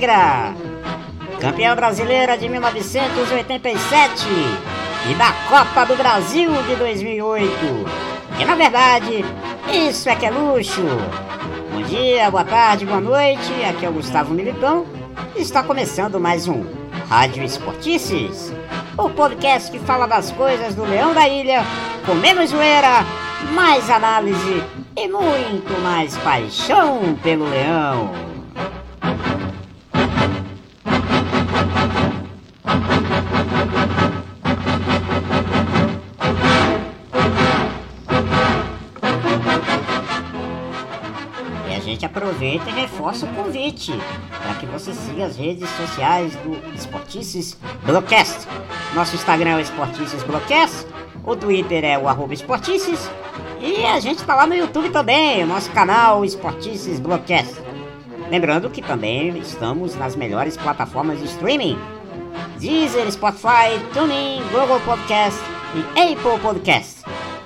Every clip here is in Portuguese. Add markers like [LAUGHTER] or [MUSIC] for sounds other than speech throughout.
rubro-negra! Campeã brasileira de 1987 e da Copa do Brasil de 2008. E na verdade, isso é que é luxo. Bom dia, boa tarde, boa noite. Aqui é o Gustavo Militão. Está começando mais um Rádio Esportices, o podcast que fala das coisas do Leão da Ilha, com menos zoeira, mais análise e muito mais paixão pelo leão. A gente aproveita e reforça o convite para que você siga as redes sociais do Esportices Blogcast. Nosso Instagram é o Esportices Blogcast, o Twitter é o arroba Esportices e a gente tá lá no YouTube também, nosso canal Esportices Blogcast. Lembrando que também estamos nas melhores plataformas de streaming: Deezer, Spotify, TuneIn, Google Podcast e Apple Podcast.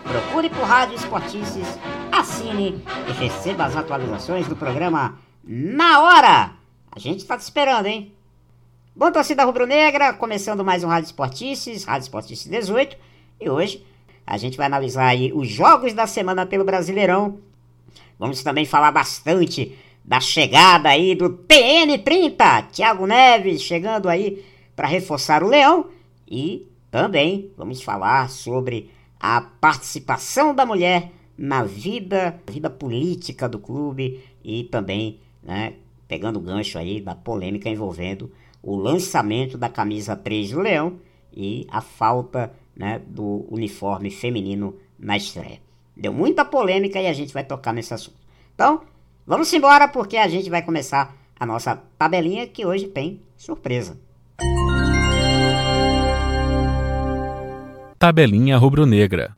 Procure por Rádio Esportices, assine e receba as atualizações do programa na hora. A gente tá te esperando, hein? Bom, torcida rubro-negra, começando mais um Rádio Esportices, Rádio Esportices 18, e hoje a gente vai analisar aí os jogos da semana pelo Brasileirão. Vamos também falar bastante da chegada aí do TN30, Thiago Neves chegando aí para reforçar o Leão e também vamos falar sobre a participação da mulher na vida, vida política do clube e também, né, pegando o gancho aí da polêmica envolvendo o lançamento da camisa 3 do Leão e a falta né, do uniforme feminino na estreia. Deu muita polêmica e a gente vai tocar nesse assunto. Então, vamos embora porque a gente vai começar a nossa tabelinha que hoje tem surpresa. Tabelinha rubro-negra.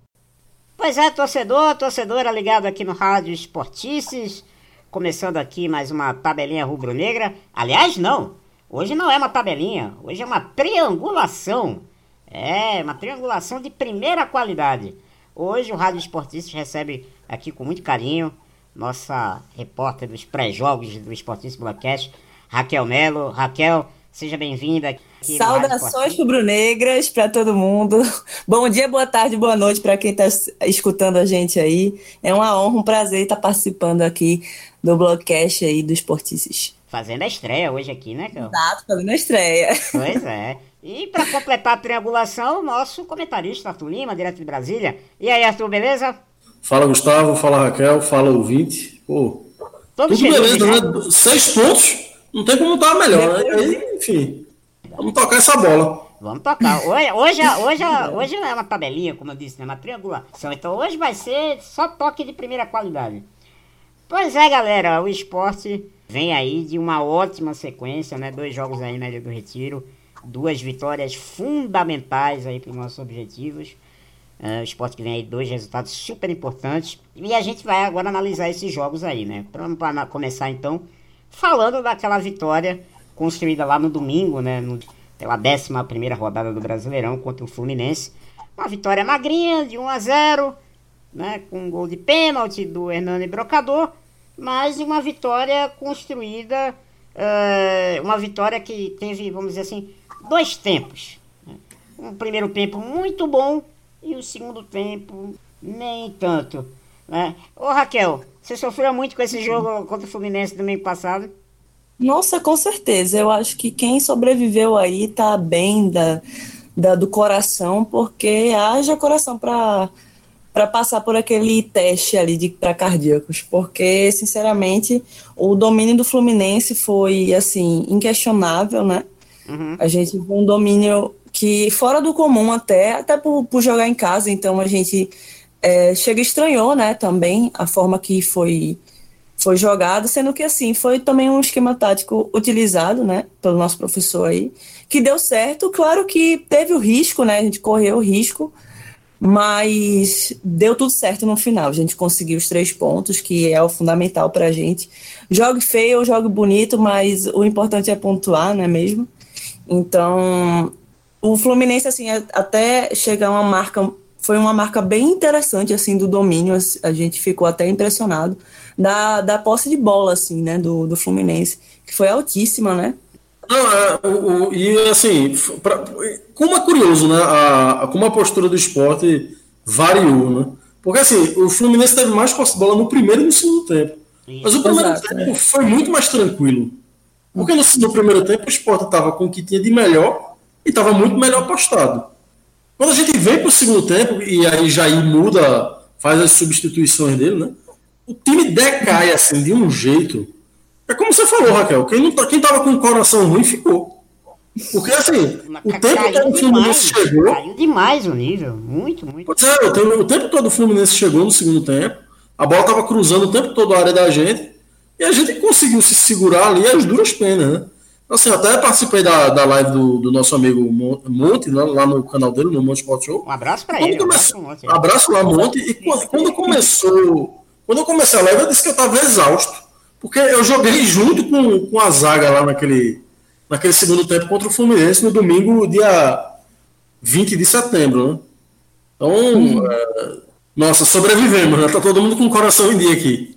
Pois é, torcedor, torcedora ligado aqui no Rádio Esportices, começando aqui mais uma tabelinha rubro-negra. Aliás, não, hoje não é uma tabelinha, hoje é uma triangulação. É, uma triangulação de primeira qualidade. Hoje o Rádio Esportistas recebe aqui com muito carinho nossa repórter dos pré-jogos do Esportistas Broadcast, Raquel Melo. Raquel, seja bem-vinda. Saudações rubro-negras para todo mundo. [LAUGHS] Bom dia, boa tarde, boa noite para quem está escutando a gente aí. É uma honra, um prazer estar participando aqui do Blockcast aí do Esportistas. Fazendo a estreia hoje aqui, né, Cal? Exato, fazendo a estreia. Pois [LAUGHS] é. E para completar a triangulação, o nosso comentarista Arthur Lima, direto de Brasília. E aí, Arthur, beleza? Fala, Gustavo. Fala, Raquel. Fala, ouvinte. Pô, tudo beleza, né? Seis pontos. Não tem como estar melhor. Né? Aí, enfim, vamos tocar essa bola. Vamos tocar. Hoje, hoje, hoje, hoje é uma tabelinha, como eu disse, né? uma triangulação. Então hoje vai ser só toque de primeira qualidade. Pois é, galera, o esporte vem aí de uma ótima sequência, né? Dois jogos aí na Ilha do Retiro duas vitórias fundamentais aí para os nossos objetivos. Uh, o esporte que vem aí dois resultados super importantes. E a gente vai agora analisar esses jogos aí, né? Para começar então, falando daquela vitória construída lá no domingo, né? No, pela 11 rodada do Brasileirão contra o Fluminense. Uma vitória magrinha de 1 a 0 né? Com um gol de pênalti do Hernani Brocador. Mas uma vitória construída. Uh, uma vitória que teve, vamos dizer assim, dois tempos. Um primeiro tempo muito bom e o segundo tempo nem tanto. Né? Ô Raquel, você sofreu muito com esse jogo contra o Fluminense do domingo passado? Nossa, com certeza. Eu acho que quem sobreviveu aí tá bem da, da do coração, porque haja coração para para passar por aquele teste ali de para cardíacos, porque sinceramente o domínio do Fluminense foi assim inquestionável, né? Uhum. A gente um domínio que fora do comum até, até por, por jogar em casa, então a gente é, chega estranhou, né, também a forma que foi foi jogado, sendo que assim, foi também um esquema tático utilizado, né, pelo nosso professor aí, que deu certo, claro que teve o risco, né, a gente correu o risco, mas deu tudo certo no final. A gente conseguiu os três pontos, que é o fundamental para a gente. Jogue feio jogue bonito, mas o importante é pontuar, não é mesmo? Então, o Fluminense, assim, até chegar a uma marca, foi uma marca bem interessante, assim, do domínio, a gente ficou até impressionado, da, da posse de bola, assim, né, do, do Fluminense, que foi altíssima, né? Não, é, o, o, e assim, pra, como é curioso, né? A, a, como a postura do esporte variou, né? Porque assim, o Fluminense teve mais posse de bola no primeiro e no segundo tempo. Mas o primeiro Exato, tempo é. foi muito mais tranquilo. Porque no, no primeiro tempo o esporte estava com o que tinha de melhor e estava muito melhor postado. Quando a gente vem para o segundo tempo, e aí Jair muda, faz as substituições dele, né? O time decai assim de um jeito é como você falou, Raquel. Quem, não, tá, quem tava com o coração ruim ficou. Porque assim, o tempo todo o Fluminense chegou. Caiu demais o nível. Muito, muito. Pois é, o tempo, o tempo todo o Fluminense chegou no segundo tempo. A bola tava cruzando o tempo todo a área da gente. E a gente conseguiu se segurar ali as duras penas, né? Assim, até participei da, da live do, do nosso amigo Monte, lá, lá no canal dele, no Monte Sport Show. Um abraço para ele. Come... Abraço, abraço lá, Monte. E quando, quando começou. Quando eu comecei a live, eu disse que eu tava exausto. Porque eu joguei junto com, com a zaga lá naquele, naquele segundo tempo contra o Fluminense no domingo, dia 20 de setembro, né? Então, uhum. é, nossa, sobrevivemos, né? Tá todo mundo com o coração em dia aqui.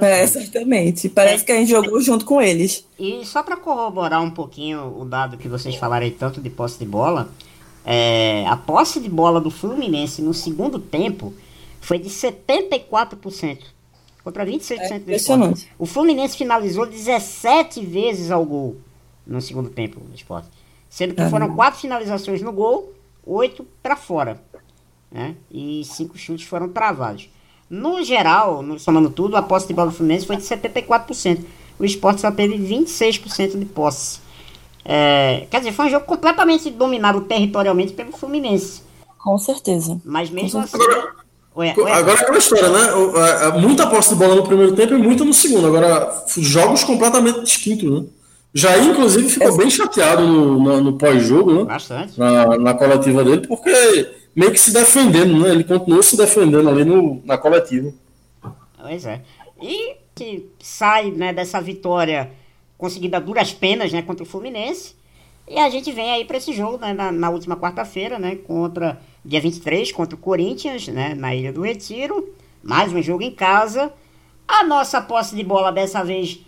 É, certamente. Parece que a gente jogou junto com eles. E só para corroborar um pouquinho o dado que vocês falaram tanto de posse de bola, é, a posse de bola do Fluminense no segundo tempo foi de 74% contra 26% é do esporte. O Fluminense finalizou 17 vezes ao gol no segundo tempo do esporte. Sendo que foram quatro finalizações no gol, oito para fora. Né? E cinco chutes foram travados. No geral, no, somando tudo, a posse de bola do Fluminense foi de 74%. O esporte só teve 26% de posse. É, quer dizer, foi um jogo completamente dominado territorialmente pelo Fluminense. Com certeza. Mas mesmo assim. Ué, ué. Agora é aquela história, né? Muita posse de bola no primeiro tempo e muita no segundo. Agora, jogos completamente distintos, né? Jair, inclusive, ficou bem chateado no, no, no pós-jogo, né? Bastante. Na, na coletiva dele, porque meio que se defendendo, né? Ele continuou se defendendo ali no, na coletiva. Pois é. E que sai né, dessa vitória conseguida duras penas né, contra o Fluminense. E a gente vem aí para esse jogo né, na, na última quarta-feira, né? Contra dia 23 contra o Corinthians, né, na Ilha do Retiro. Mais um jogo em casa. A nossa posse de bola dessa vez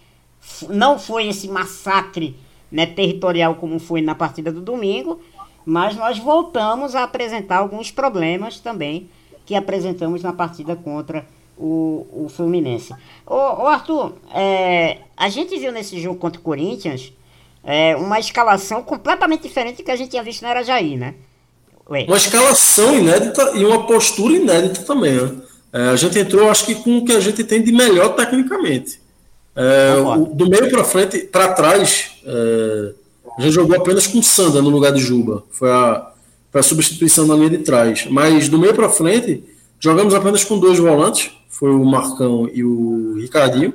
não foi esse massacre né, territorial como foi na partida do domingo, mas nós voltamos a apresentar alguns problemas também que apresentamos na partida contra o, o Fluminense. Ô, ô Arthur, é, a gente viu nesse jogo contra o Corinthians é, uma escalação completamente diferente do que a gente tinha visto no Arajaí, né? Ué. Uma escalação inédita e uma postura inédita também. Né? É, a gente entrou, acho que com o que a gente tem de melhor tecnicamente. É, o, do meio para frente, para trás, é, a gente jogou apenas com Sanda no lugar de Juba. Foi a, foi a substituição na linha de trás. Mas do meio para frente, jogamos apenas com dois volantes. Foi o Marcão e o Ricardinho.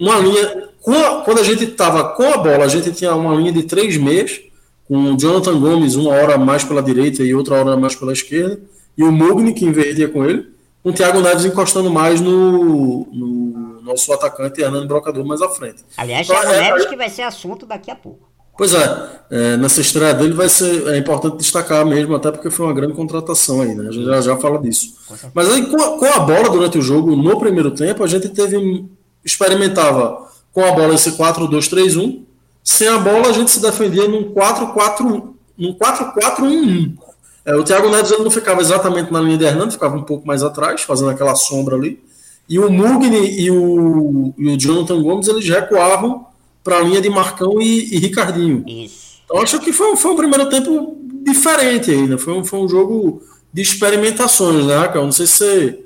Uma linha. A, quando a gente estava com a bola, a gente tinha uma linha de três meias com o Jonathan Gomes uma hora mais pela direita e outra hora mais pela esquerda, e o Mugni, que invertia com ele, com o Thiago Neves encostando mais no, no nosso atacante Hernando Brocador mais à frente. Aliás, então, Thiago é, Neves que vai ser assunto daqui a pouco. Pois é, é, nessa estreia dele vai ser é importante destacar mesmo, até porque foi uma grande contratação aí, né? A gente já, já fala disso. Mas aí com a, com a bola durante o jogo, no primeiro tempo, a gente teve. experimentava com a bola esse 4-2-3-1, sem a bola, a gente se defendia num 4-4-1. Num 4-4-1-1. É, o Thiago Neves ele não ficava exatamente na linha de Hernando, ficava um pouco mais atrás, fazendo aquela sombra ali. E o Mugni e o, e o Jonathan Gomes eles recuavam para a linha de Marcão e, e Ricardinho. Isso. Então acho que foi, foi um primeiro tempo diferente aí, né? Foi um, foi um jogo de experimentações, né? Não sei se você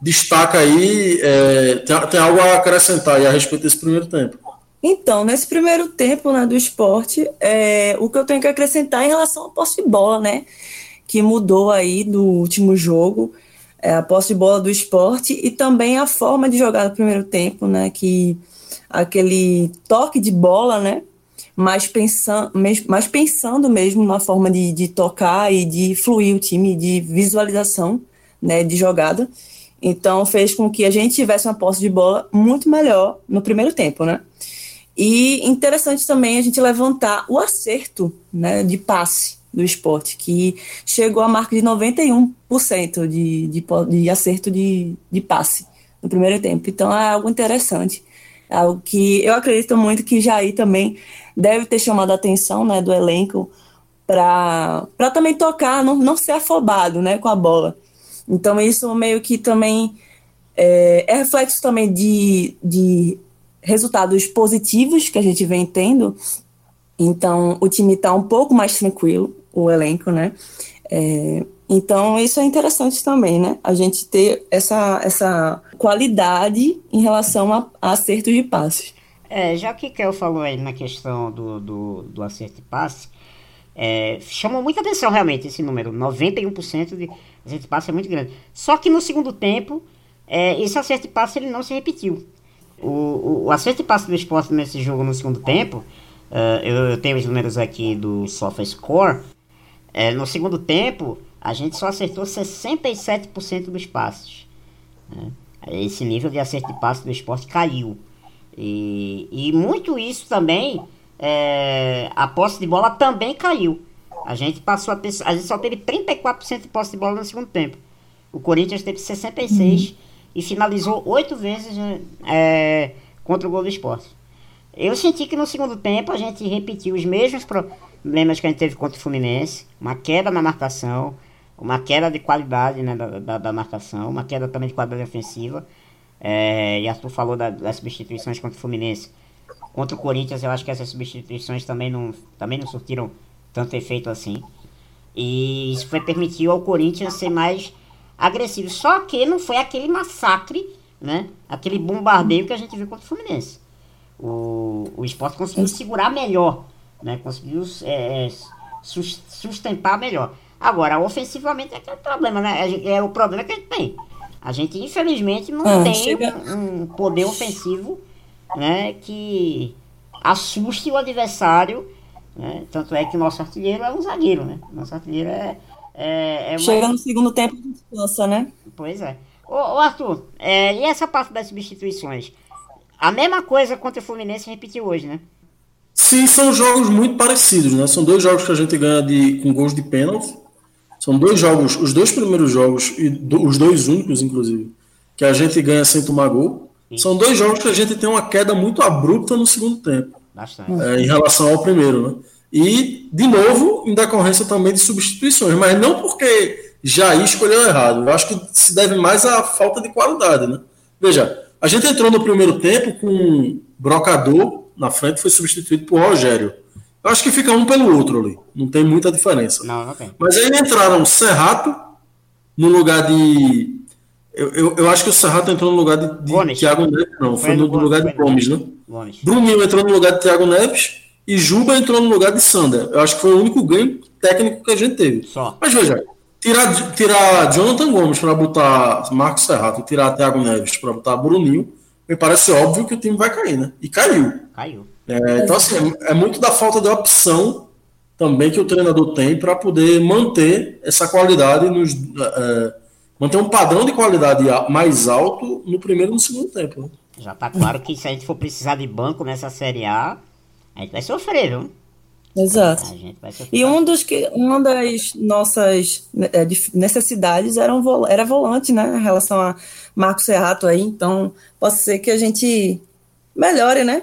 destaca aí, é, tem, tem algo a acrescentar aí a respeito desse primeiro tempo. Então, nesse primeiro tempo né, do esporte, é, o que eu tenho que acrescentar em relação à posse de bola, né? Que mudou aí do último jogo, é, a posse de bola do esporte e também a forma de jogar no primeiro tempo, né? Que aquele toque de bola, né? mas pensando, mas pensando mesmo na forma de, de tocar e de fluir o time, de visualização né, de jogada. Então fez com que a gente tivesse uma posse de bola muito melhor no primeiro tempo, né? E interessante também a gente levantar o acerto né, de passe do esporte, que chegou à marca de 91% de, de, de acerto de, de passe no primeiro tempo. Então é algo interessante. Algo que eu acredito muito que Jair também deve ter chamado a atenção né, do elenco para também tocar, não, não ser afobado né, com a bola. Então isso meio que também é, é reflexo também de, de resultados positivos que a gente vem tendo. Então o time está um pouco mais tranquilo, o elenco, né? É, então, isso é interessante também, né? A gente ter essa, essa qualidade em relação a, a acertos de passes. É, já que Kel falou aí na questão do, do, do acerto de passe, é, chamou muita atenção realmente esse número. 91% de acerto de passe é muito grande. Só que no segundo tempo, é, esse acerto de passe ele não se repetiu. O, o, o acerto de passe do esporte nesse jogo no segundo tempo, uh, eu, eu, tenho os números aqui do SofaScore, é, no segundo tempo, a gente só acertou 67% dos passes. Né? Esse nível de acerto de passe do esporte caiu. E, e muito isso também, é, a posse de bola também caiu. A gente passou a ter, a gente só teve 34% de posse de bola no segundo tempo. O Corinthians teve 66 uhum. e finalizou oito vezes é, contra o gol do esporte. Eu senti que no segundo tempo a gente repetiu os mesmos problemas que a gente teve contra o Fluminense, uma queda na marcação, uma queda de qualidade né, da, da, da, marcação, uma queda também de qualidade ofensiva. É, e Arthur falou da, das substituições contra o Fluminense. Contra o Corinthians, eu acho que essas substituições também não, também não surtiram tanto efeito assim. E isso foi permitiu ao Corinthians ser mais agressivo. Só que não foi aquele massacre, né? Aquele bombardeio que a gente viu contra o Fluminense. O, o esporte conseguiu segurar melhor, né? Conseguiu é, sustentar melhor. Agora, ofensivamente é aquele problema, né? É, é o problema que a gente tem. A gente, infelizmente, não ah, tem chega... um, poder ofensivo né, que assuste o adversário. Né? Tanto é que nosso artilheiro é um zagueiro, né? Nosso artilheiro é. é, é Chega no segundo tempo a gente cansa, né? Pois é. Ô, ô Arthur, é, e essa parte das substituições? A mesma coisa contra o Fluminense repetiu hoje, né? Sim, são jogos muito parecidos, né? São dois jogos que a gente ganha de, com gols de pênalti. São dois jogos, os dois primeiros jogos, e do, os dois únicos, inclusive, que a gente ganha sem tomar gol. Sim. São dois jogos que a gente tem uma queda muito abrupta no segundo tempo. É, em relação ao primeiro, né? E, de novo, em decorrência também de substituições, mas não porque Jair escolheu errado. Eu acho que se deve mais à falta de qualidade, né? Veja, a gente entrou no primeiro tempo com Brocador na frente, foi substituído por Rogério. Eu acho que fica um pelo outro ali. Não tem muita diferença. Não, não tem. Mas aí entraram Serrato no lugar de. Eu, eu, eu acho que o Serrato entrou no lugar de, de Thiago Neves. Não, foi, foi no, lugar de Gomes, né? Gomes. Bruninho entrou no lugar de Thiago Neves e Juba entrou no lugar de Sander. Eu acho que foi o único ganho técnico que a gente teve. Só. Mas veja, tirar, tirar Jonathan Gomes para botar Marcos Serrato tirar Thiago Neves para botar Bruninho, me parece óbvio que o time vai cair, né? E caiu. Caiu. É, então, assim, é, é muito da falta de opção também que o treinador tem para poder manter essa qualidade, nos, é, manter um padrão de qualidade mais alto no primeiro e no segundo tempo. Né? Já tá claro que se a gente for precisar de banco nessa Série A, a gente vai sofrer, viu? Exato. E um dos que, uma das nossas é, necessidades era, um, era volante, né? Em relação a Marcos Serrato aí. Então, pode ser que a gente melhore, né?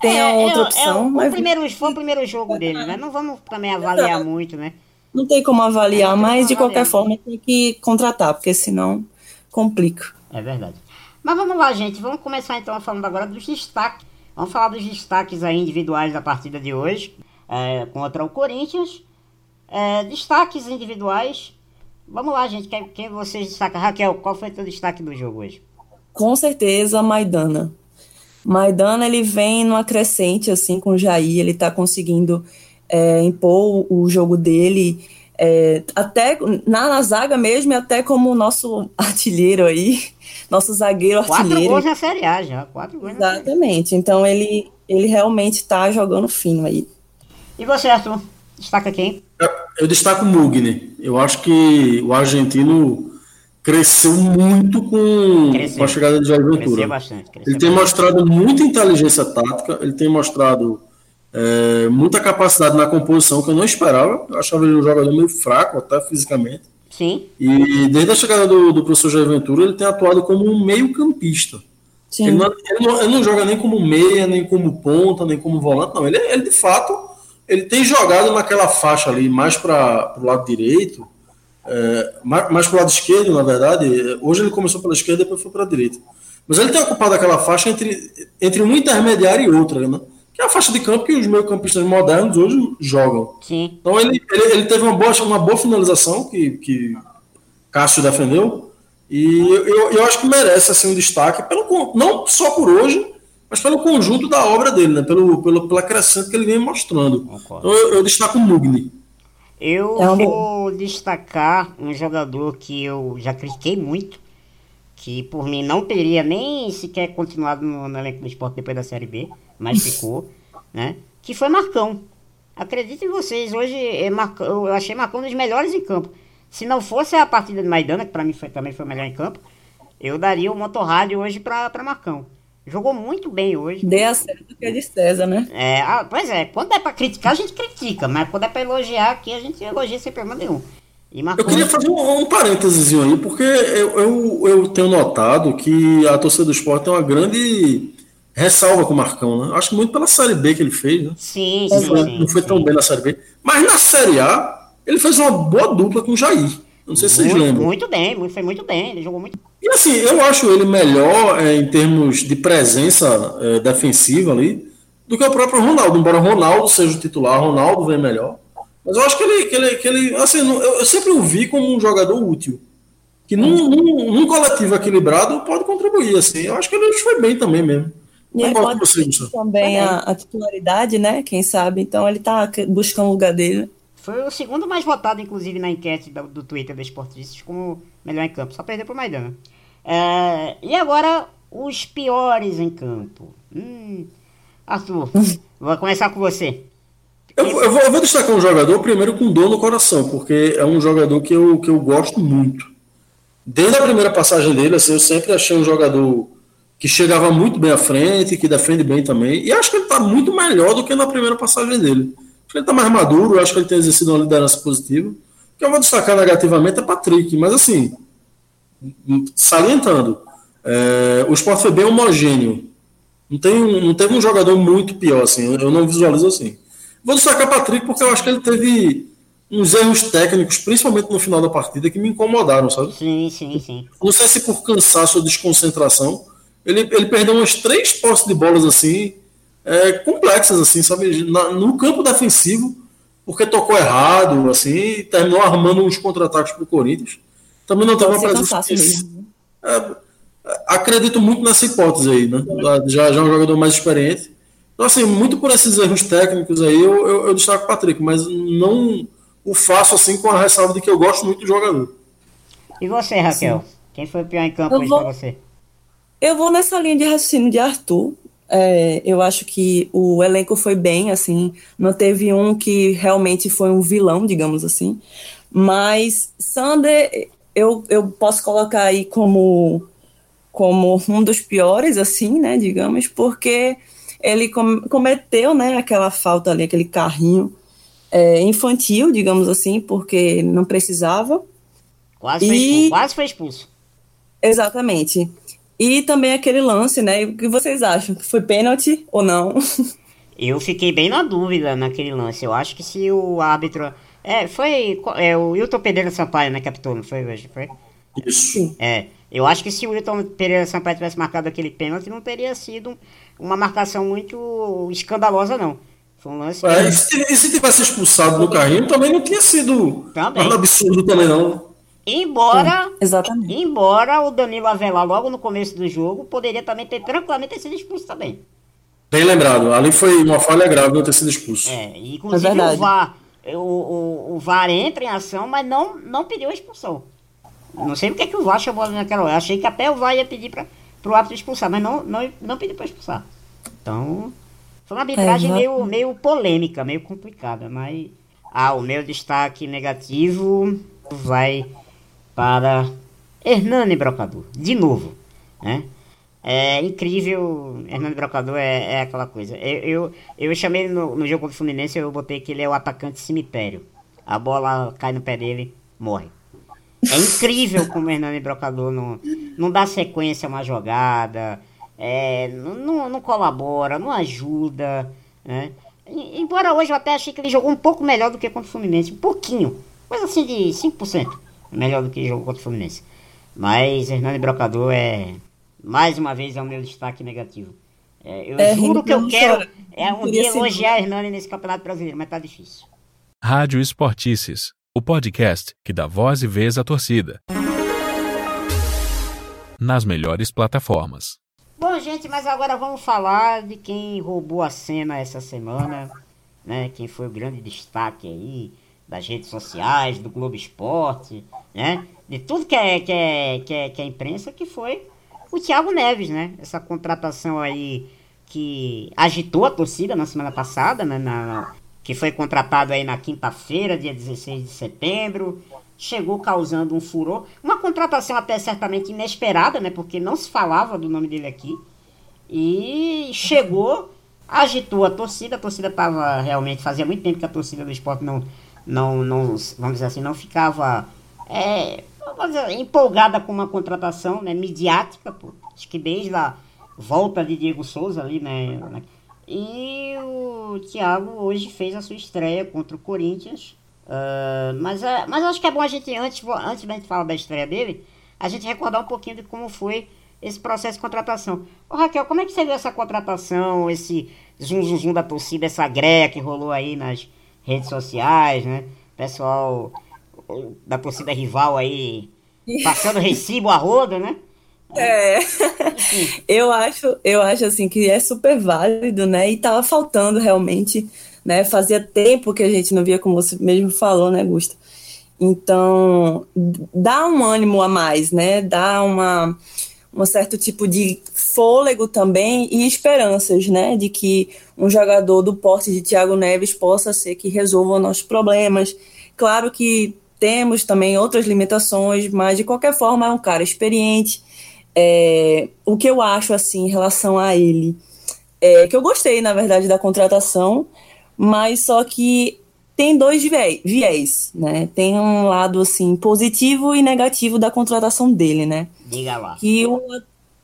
tem é, outra é, opção. É, mas... o primeiro, foi o primeiro jogo dele, né? Não vamos também avaliar muito, né? Não tem como avaliar, mas de qualquer forma tem que contratar, porque senão complica. É verdade. Mas vamos lá, gente. Vamos começar então falando agora dos destaques. Vamos falar dos destaques aí individuais da partida de hoje é, contra o Corinthians. É, destaques individuais. Vamos lá, gente. Quem, quem vocês destacam? Raquel, qual foi o teu destaque do jogo hoje? Com certeza, Maidana. Maidana ele vem numa crescente assim com o Jair, ele está conseguindo é, impor o jogo dele é, até na, na, zaga mesmo, e até como nosso [LAUGHS] artilheiro aí, nosso zagueiro quatro artilheiro. Quatro gols na Série A já, quatro gols Exatamente, então ele, ele realmente está jogando fino aí. E você, Arthur? Destaca quem? Eu, eu destaco o Mugni. Eu acho que o argentino cresceu muito com, cresceu. com a chegada de Jair Ventura. Cresceu bastante, cresceu ele tem bastante. mostrado muita inteligência tática, ele tem mostrado é, muita capacidade na composição que eu não esperava. Eu achava ele um jogador meio fraco, até fisicamente. Sim. E desde a chegada do, do professor Jair Ventura, ele tem atuado como um meio-campista. Ele não, ele, não, ele não, joga nem como meia, nem como ponta, nem como volante, não. Ele, ele de fato, ele tem jogado naquela faixa ali, mais para o lado direito, é, mais, mais para o lado esquerdo, na verdade. Hoje ele começou pela esquerda e depois foi para a direita. Mas ele tem ocupado aquela faixa entre, entre um intermediário e outra, né? que é a faixa de campo que os meio-campistas modernos hoje jogam. Sim. Então ele, ele, ele, teve uma boa, uma boa finalização que, que Cássio defendeu. E eu, eu acho que merece assim, um destaque, pelo, não só por hoje, mas pelo conjunto da obra dele, né? pelo, pelo, pela crescente que ele vem mostrando. Então eu, eu destaco o Mugni. Eu é vou destacar um jogador que eu já critiquei muito, que por mim não teria nem sequer continuado no, no elenco do esporte depois da Série B, mas ficou, né? Que foi Marcão. Acreditem vocês, hoje é Marcão, eu achei Marcão um dos melhores em campo. Se não fosse a partida de Maidana, que para mim foi, também foi o melhor em campo, eu daria o motorrádio hoje para Marcão. Jogou muito bem hoje. Dê a que é de César, né? É, ah, pois é, quando é pra criticar, a gente critica, mas quando é pra elogiar aqui, a gente elogia sem problema nenhum. Eu queria fazer um, um parênteses aí, porque eu, eu, eu, tenho notado que a torcida do esporte tem uma grande ressalva com o Marcão, né? Acho muito pela Série B que ele fez, né? Sim, não sim, foi, sim, não foi tão bem na Série B. Mas na Série A, ele fez uma boa dupla com o Jair. Não sei se muito, vocês lembram. Muito bem, foi muito bem, ele jogou muito E assim, eu acho ele melhor é, em termos de presença é, defensiva ali do que o próprio Ronaldo. Embora Ronaldo seja o titular, Ronaldo vem melhor. Mas eu acho que ele, que ele, que ele assim, eu, eu sempre o vi como um jogador útil. Que num, num, num, coletivo equilibrado pode contribuir, assim. Eu acho que ele foi bem também mesmo. E ele pode você, também a, a, titularidade, né? Quem sabe? Então ele tá buscando o lugar dele. Foi o segundo mais votado, inclusive, na enquete do, do Twitter da Esportistas como melhor em campo. Só perdeu pro Maidana. É, e agora, os piores em campo. Hum, Arthur, vou começar com você. Eu, eu, vou, eu, vou, destacar um jogador primeiro com dor no coração, porque é um jogador que eu, que eu gosto muito. Desde a primeira passagem dele, assim, eu sempre achei um jogador que chegava muito bem à frente, que defende bem também. E acho que ele está muito melhor do que na primeira passagem dele. Acho que ele está mais maduro, acho que ele tem exercido uma liderança positiva. O que eu vou destacar negativamente é Patrick, mas assim, salientando, é, o esporte foi bem homogêneo. Não, tem, não teve um jogador muito pior, assim, eu não visualizo assim. Vou destacar Patrick porque eu acho que ele teve uns erros técnicos, principalmente no final da partida, que me incomodaram, sabe? Sim, sim, sim. Não sei se por cansaço ou desconcentração. Ele, ele perdeu umas três posses de bolas assim, é, complexas, assim, sabe? Na, no campo defensivo, porque tocou errado, assim, e terminou armando uns contra-ataques pro Corinthians. Também não teve uma presença. É, acredito muito nessa hipótese aí, né? Já, já é um jogador mais experiente. Então, assim, muito por esses erros técnicos aí, eu, eu, eu destaco o Patrick, mas não o faço assim com a ressalva de que eu gosto muito do jogador. E você, Raquel? Sim. Quem foi o pior em campo para você? Eu vou nessa linha de raciocínio de Arthur. É, eu acho que o elenco foi bem, assim, não teve um que realmente foi um vilão, digamos assim. Mas Sander, eu, eu posso colocar aí como, como um dos piores, assim, né, digamos, porque ele com, cometeu, né, aquela falta ali, aquele carrinho é, infantil, digamos assim, porque não precisava. Quase, e... foi expulso, quase foi expulso. Exatamente. E também aquele lance, né? O que vocês acham? Que foi pênalti ou não? [LAUGHS] Eu fiquei bem na dúvida naquele lance. Eu acho que se o árbitro. É, foi. É, o Wilton Pereira Sampaio, né, capitão, não foi hoje? Foi? Isso. É. Eu acho que se o Wilton Pereira Sampaio tivesse marcado aquele pênalti, não teria sido uma marcação muito escandalosa, não. Foi um lance. É, e, se, e, se, tivesse expulsado no carrinho, também não tinha sido também. nada absurdo também, não. Embora, exatamente. embora o Danilo Avelar, logo no começo do jogo, poderia também ter tranquilamente ter sido expulso também. Bem lembrado, ali foi uma falha grave não ter sido expulso. É, inclusive é o VAR, o, o, o, VAR entra em ação, mas não, não pediu a expulsão. Não sei porque que o VAR chamou naquela hora. Achei que até o VAR ia pedir para o árbitro expulsar, mas não, não, não pediu para expulsar. Então, Foi uma arbitragem é, meio, meio polêmica, meio complicada, mas. Ah, o meu destaque negativo vai para Hernani Brocador, de novo, né? É incrível, Hernani Brocador é, é aquela coisa. Eu, eu, eu chamei no, no jogo contra o Fluminense, eu botei que ele é o atacante cemitério. A bola cai no pé dele, morre. É incrível como o Hernani Brocador não, não dá sequência a uma jogada, é, não, não colabora, não ajuda, né? Embora hoje eu até achei que ele jogou um pouco melhor do que contra o Fluminense, um pouquinho, coisa assim de 5% melhor do que jogou contra o Fluminense. Mas Hernani Brocador é, mais uma vez, é o meu destaque negativo. É, eu é, juro que eu quero é um dia elogiar Hernani nesse Campeonato Brasileiro, mas tá difícil. Rádio Esportices, o podcast que dá voz e vez à torcida. Nas melhores plataformas. Bom, gente, mas agora vamos falar de quem roubou a cena essa semana, né? Quem foi o grande destaque aí das redes sociais, do Globo Esporte, né? De tudo que é, que é, que é, que é imprensa, que foi o Thiago Neves, né? Essa contratação aí que agitou a torcida na semana passada, né? Na, que foi contratado aí na quinta-feira, dia 16 de setembro, chegou causando um furor. Uma contratação até certamente inesperada, né? Porque não se falava do nome dele aqui. E chegou, agitou a torcida. A torcida estava realmente. Fazia muito tempo que a torcida do esporte não, não, não vamos dizer assim, não ficava é, dizer, empolgada com uma contratação né, midiática. Pô. Acho que desde a volta de Diego Souza ali, né? E o Thiago hoje fez a sua estreia contra o Corinthians. Uh, mas, uh, mas acho que é bom a gente, antes, antes da gente falar da estreia dele, a gente recordar um pouquinho de como foi esse processo de contratação. Ô Raquel, como é que você viu essa contratação, esse zum zum zum da torcida, essa greia que rolou aí nas redes sociais, né? Pessoal da torcida rival aí passando recibo a roda, né? É, eu acho, eu acho assim que é super válido, né? E tava faltando realmente né? Fazia tempo que a gente não via, como você mesmo falou, né, Gusta? Então, dá um ânimo a mais, né? Dá uma, um certo tipo de fôlego também e esperanças, né? De que um jogador do porte de Thiago Neves possa ser que resolva nossos problemas. Claro que temos também outras limitações, mas de qualquer forma é um cara experiente. É, o que eu acho assim em relação a ele é que eu gostei, na verdade, da contratação mas só que tem dois viés, né? Tem um lado assim positivo e negativo da contratação dele, né? Diga lá. Que o,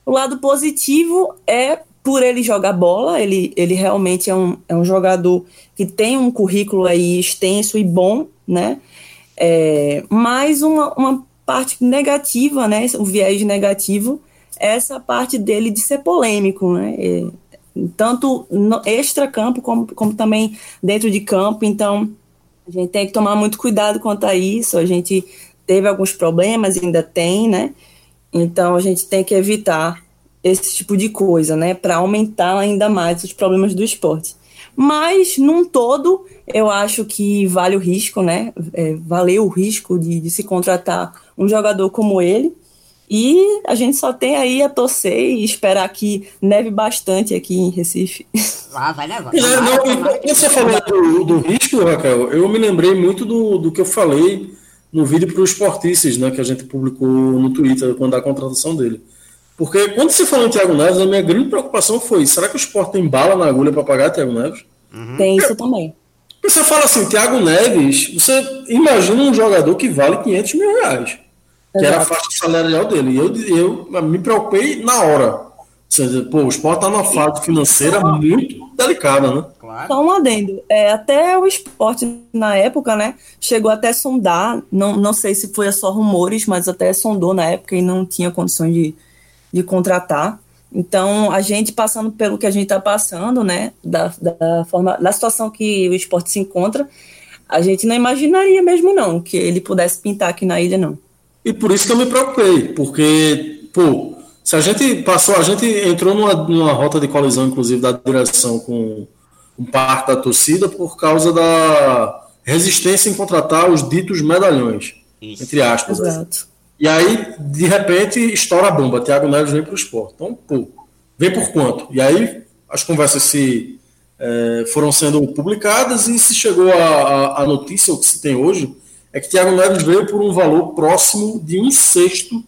o lado positivo é por ele jogar bola, ele, ele realmente é um, é um jogador que tem um currículo aí extenso e bom, né? É, mas uma, uma parte negativa, né? O viés negativo é essa parte dele de ser polêmico, né? É, tanto extra-campo como, como também dentro de campo. Então, a gente tem que tomar muito cuidado quanto a isso. A gente teve alguns problemas, ainda tem, né? Então, a gente tem que evitar esse tipo de coisa, né? Para aumentar ainda mais os problemas do esporte. Mas, num todo, eu acho que vale o risco, né? É, valeu o risco de, de se contratar um jogador como ele e a gente só tem aí a torcer e esperar que neve bastante aqui em Recife. [LAUGHS] Ah, vai nevar. É, não, quando você falou do, do, risco, Raquel, eu me lembrei muito do, do que eu falei no vídeo para os esportistas, né, que a gente publicou no Twitter quando a contratação dele. Porque quando você falou em Thiago Neves, a minha grande preocupação foi: será que o esporte tem bala na agulha para pagar Thiago Neves? Uhum. Tem isso também. Você fala assim, Thiago Neves, você imagina um jogador que vale 500 mil reais que era a faixa salarial dele. E eu, eu me preocupei na hora. Ou seja, pô, o esporte está numa fase financeira muito delicada, né? Só um adendo. É, até o esporte, na época, né, chegou até sondar, não, não sei se foi só rumores, mas até sondou na época e não tinha condições de, de contratar. Então, a gente passando pelo que a gente está passando, né, da, da, forma, da situação que o esporte se encontra, a gente não imaginaria mesmo, não, que ele pudesse pintar aqui na ilha, não. E por isso que eu me preocupei, porque, pô, se a gente passou, a gente entrou numa, numa rota de colisão, inclusive, da direção com um parte da torcida por causa da resistência em contratar os ditos medalhões, isso. entre aspas. Exato. E aí, de repente, estoura a bomba. Thiago Neves vem para o esporte. Então, pô, vem por quanto? E aí as conversas se é, foram sendo publicadas e se chegou a, a, notícia, o que se tem hoje, é que Thiago Neves veio por um valor próximo de um sexto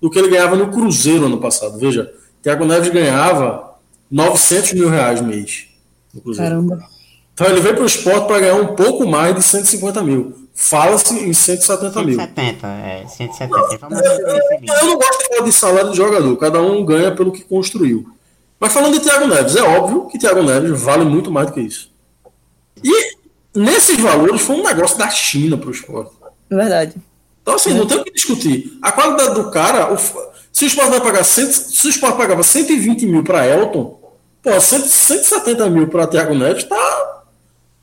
do que ele ganhava no Cruzeiro ano passado. Veja, Thiago Neves ganhava 900 mil reais mês no Cruzeiro. Caramba. Então ele veio para o esporte para ganhar um pouco mais de 150 mil. Fala-se em 170 mil. 170, é, 170. Não, eu não gosto de falar de salário de jogador, cada um ganha pelo que construiu. Mas falando de Thiago Neves, é óbvio que Thiago Neves vale muito mais do que isso. E nesses valores foi um negócio da China para o esporte. Verdade. Então, assim, é. não tem o que discutir. A qualidade do cara, o, se o esporte vai pagar 100, se o esporte pagava 120 mil para Elton, pô, 170 mil para Thiago Neves tá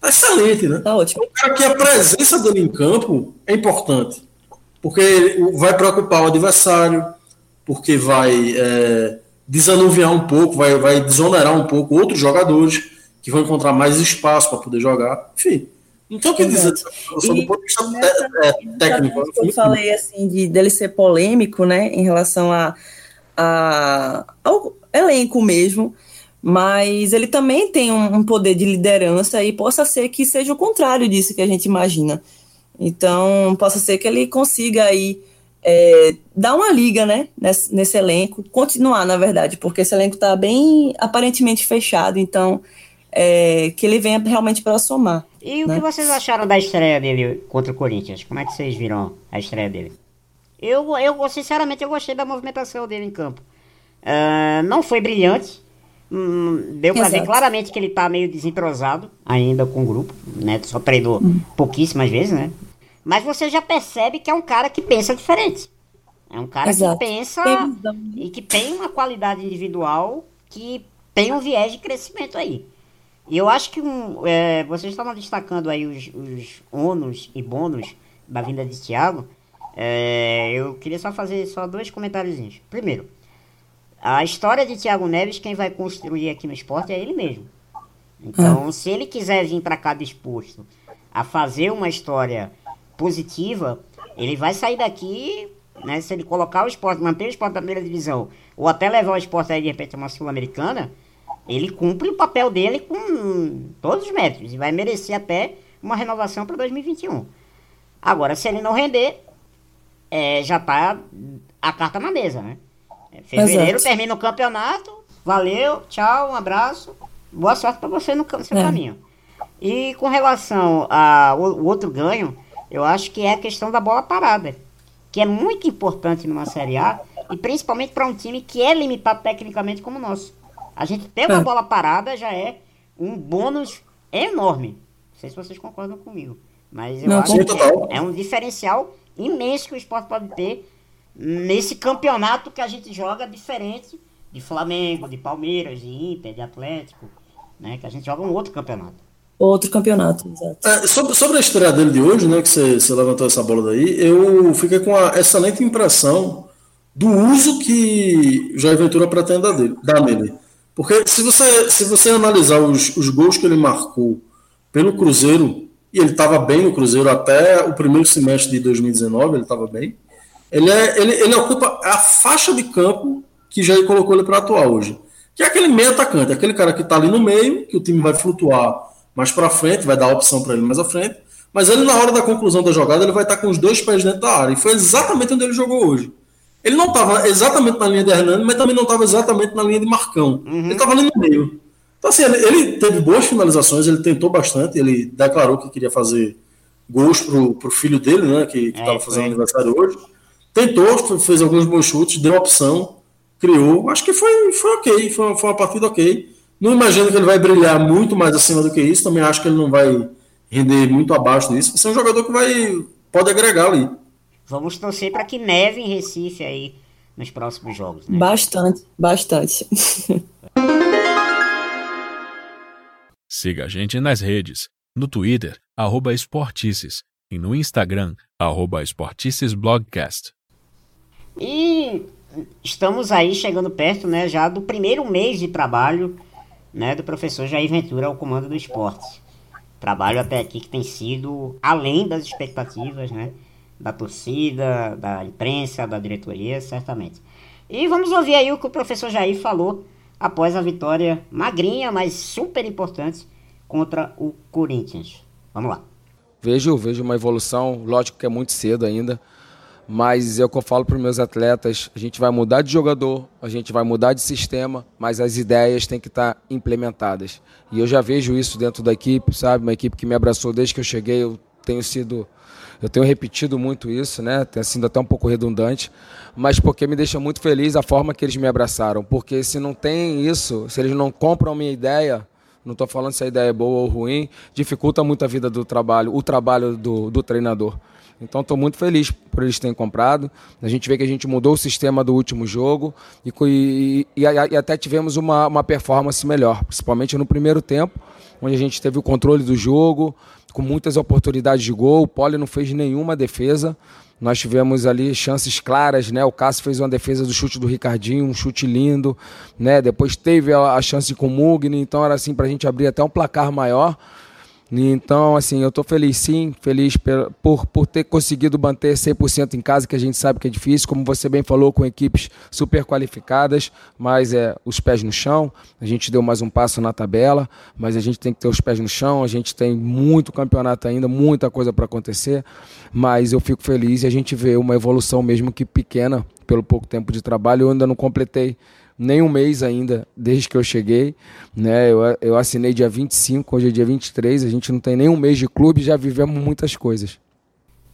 excelente, né? Tá ótimo. O cara que a presença dele em campo é importante. Porque vai preocupar o adversário, porque vai. É, desanuviar um pouco, vai, vai desonerar um pouco outros jogadores que vão encontrar mais espaço para poder jogar. Enfim, não tem o que dizer sobre o ponto de vista é, é, técnico. Eu falei assim de dele ser polêmico, né, em relação a, a ao elenco mesmo, mas ele também tem um, um poder de liderança e possa ser que seja o contrário disso que a gente imagina. Então, possa ser que ele consiga aí é, dar uma liga, né, nesse, nesse, elenco, continuar, na verdade, porque esse elenco está bem aparentemente fechado, então é, que ele venha realmente para somar. E o né? que vocês acharam da estreia dele contra o Corinthians? Como é que vocês viram a estreia dele? Eu, eu sinceramente, eu gostei da movimentação dele em campo. Uh, não foi brilhante, hum, deu para ver claramente que ele está meio desentrosado ainda com o grupo, né? Só treinou hum. pouquíssimas vezes, né? Mas você já percebe que é um cara que pensa diferente. É um cara Exato. que pensa e que tem uma qualidade individual que tem um viés de crescimento aí. E eu acho que um, é, vocês estavam destacando aí os, os ônus e bônus da vinda de Thiago. É, eu queria só fazer só dois comentáriozinhos. Primeiro, a história de Thiago Neves, quem vai construir aqui no esporte é ele mesmo. Então, é. se ele quiser vir para cá disposto a fazer uma história positiva, ele vai sair daqui, né? Se ele colocar o esporte, manter o esporte na primeira divisão, ou até levar o esporte aí de repente a uma sul-americana, ele cumpre o papel dele com todos os métodos e vai merecer até uma renovação para 2021. Agora, se ele não render, é, já tá a carta na mesa, né? Fevereiro Exato. termina o campeonato, valeu, tchau, um abraço, boa sorte para você no, seu é. caminho. E com relação ao outro ganho, eu acho que é a questão da bola parada, que é muito importante numa Série A e principalmente para um time que é limitado tecnicamente como o nosso. A gente ter uma é. bola parada já é um bônus enorme. Não sei se vocês concordam comigo, mas eu Não, acho que é, é um diferencial imenso que o esporte pode ter nesse campeonato que a gente joga diferente de Flamengo, de Palmeiras, de Inter, de Atlético, né? Que a gente joga um outro campeonato outro campeonato. Exato. É, sobre, sobre, a estreia dele de hoje, né, que você, você levantou essa bola daí, eu fiquei com a excelente impressão do uso que Jair Ventura pretende dar, dele, dar nele. Porque se você, se você analisar os, os gols que ele marcou pelo Cruzeiro, e ele estava bem no Cruzeiro até o primeiro semestre de 2019, ele estava bem, ele, é, ele, ele ocupa a faixa de campo que Jair colocou ele para atuar hoje. Que é aquele meio atacante, aquele cara que está ali no meio, que o time vai flutuar mais para frente, vai dar a opção para ele mais à frente. Mas ele, na hora da conclusão da jogada, ele vai estar com os dois pés dentro da área. E foi exatamente onde ele jogou hoje. Ele não estava exatamente na linha de Hernando, mas também não estava exatamente na linha de Marcão. Uhum. Ele estava ali no meio. Então, assim, ele, ele, teve boas finalizações, ele tentou bastante, ele declarou que queria fazer gols pro, pro filho dele, né, que estava é, fazendo aniversário hoje. Tentou, fez alguns bons chutes, deu opção, criou. Acho que foi, foi ok, foi, foi uma partida ok. Não imagino que ele vai brilhar muito mais acima do que isso. Também acho que ele não vai render muito abaixo disso. Você é um jogador que vai pode agregar ali. Vamos torcer para que neve em Recife aí nos próximos jogos. Né? Bastante, bastante. Siga a gente nas redes. No Twitter, arroba Esportices. E no Instagram, arroba Esporticesblogcast. E estamos aí chegando perto né, já do primeiro mês de trabalho né, do professor Jair Ventura ao comando do esporte. Trabalho até aqui que tem sido além das expectativas, né, da torcida, da imprensa, da diretoria, certamente. E vamos ouvir aí o que o professor Jair falou após a vitória magrinha, mas super importante contra o Corinthians. Vamos lá. Vejo, vejo uma evolução, lógico que é muito cedo ainda, mas é o que eu falo para os meus atletas: a gente vai mudar de jogador, a gente vai mudar de sistema, mas as ideias têm que estar tá implementadas. E eu já vejo isso dentro da equipe, sabe? Uma equipe que me abraçou desde que eu cheguei, eu tenho sido eu tenho repetido muito isso, né? Tem sido até um pouco redundante, mas porque me deixa muito feliz a forma que eles me abraçaram. Porque se não tem isso, se eles não compram a minha ideia, não estou falando se a ideia é boa ou ruim, dificulta muito a vida do trabalho, o trabalho do, do treinador. Então estou muito feliz por eles terem comprado. A gente vê que a gente mudou o sistema do último jogo e, e, e, até tivemos uma, uma performance melhor, principalmente no primeiro tempo, onde a gente teve o controle do jogo, com muitas oportunidades de gol. O Poli não fez nenhuma defesa. Nós tivemos ali chances claras, né? O Cássio fez uma defesa do chute do Ricardinho, um chute lindo, né? Depois teve a, chance com o Mugni, então era assim para a gente abrir até um placar maior. Então, assim, eu estou feliz sim, feliz por, por ter conseguido manter 100% em casa, que a gente sabe que é difícil, como você bem falou, com equipes super qualificadas, mas é os pés no chão. A gente deu mais um passo na tabela, mas a gente tem que ter os pés no chão. A gente tem muito campeonato ainda, muita coisa para acontecer, mas eu fico feliz e a gente vê uma evolução mesmo que pequena pelo pouco tempo de trabalho. Eu ainda não completei nem um mês ainda desde que eu cheguei. Né? Eu, eu assinei dia 25, hoje é dia 23, a gente não tem nem um mês de clube já vivemos muitas coisas.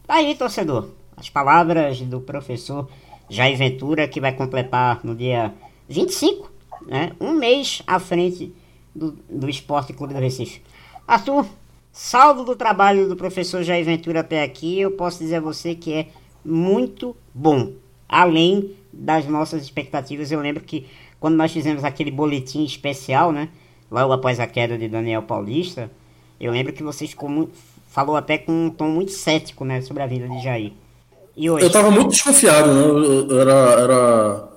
Tá aí, torcedor. As palavras do professor Jair Ventura, que vai completar no dia 25, né? um mês à frente do, do Esporte Clube do Recife. Arthur, salvo do trabalho do professor Jair Ventura até aqui, eu posso dizer a você que é muito bom. Além das nossas expectativas. Eu lembro que quando nós fizemos aquele boletim especial, né? Logo após a queda de Daniel Paulista, eu lembro que você ficou muito, falou até com um tom muito cético, né? Sobre a vida de Jair. E hoje? Eu estava muito desconfiado, né? Era, era...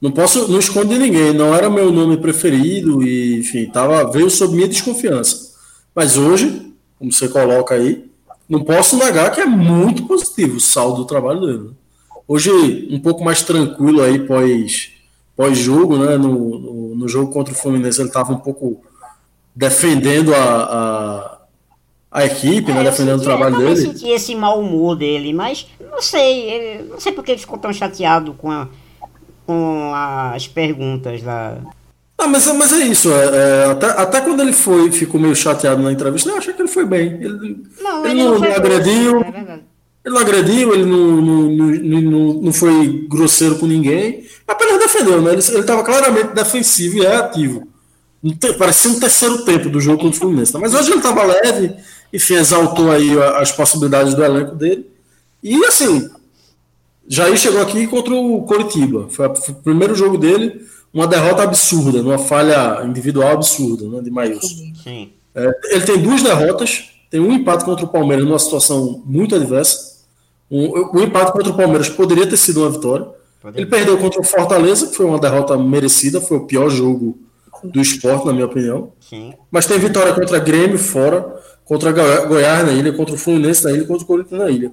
Não posso, não esconder ninguém, não era meu nome preferido e, enfim, tava, veio sob minha desconfiança. Mas hoje, como você coloca aí, não posso negar que é muito positivo o saldo do trabalho dele. Hoje, um pouco mais tranquilo aí pós, pós-jogo, né? No, no, no, jogo contra o Fluminense, ele estava um pouco defendendo a, a, a equipe, né? é, né? Defendendo senti, o trabalho eu dele. Eu senti esse mau humor dele, mas não sei, não sei porque ele ficou tão chateado com, a, com as perguntas lá. Ah, mas, mas é isso. É, é, até, até quando ele foi, ficou meio chateado na entrevista, eu achei que ele foi bem. Ele não, ele, ele não, não me agrediu. É verdade. Ele não agrediu, ele não, não, não, não, foi grosseiro com ninguém, apenas defendeu, né? Ele estava claramente defensivo e reativo. Parecia um terceiro tempo do jogo contra o Fluminense. Mas hoje ele estava leve, enfim, exaltou aí as possibilidades do elenco dele. E assim, Jair chegou aqui contra o Coritiba. Foi, o primeiro jogo dele, uma derrota absurda, numa falha individual absurda, né, de Maílson. É, ele tem duas derrotas, tem um empate contra o Palmeiras numa situação muito adversa. O, o empate contra o Palmeiras poderia ter sido uma vitória. Ele perdeu contra o Fortaleza, que foi uma derrota merecida, foi o pior jogo do esporte, na minha opinião. Sim. Mas tem vitória contra Grêmio fora, contra Goiás na ilha, contra o Fluminense na ilha, contra o Corinthians na ilha.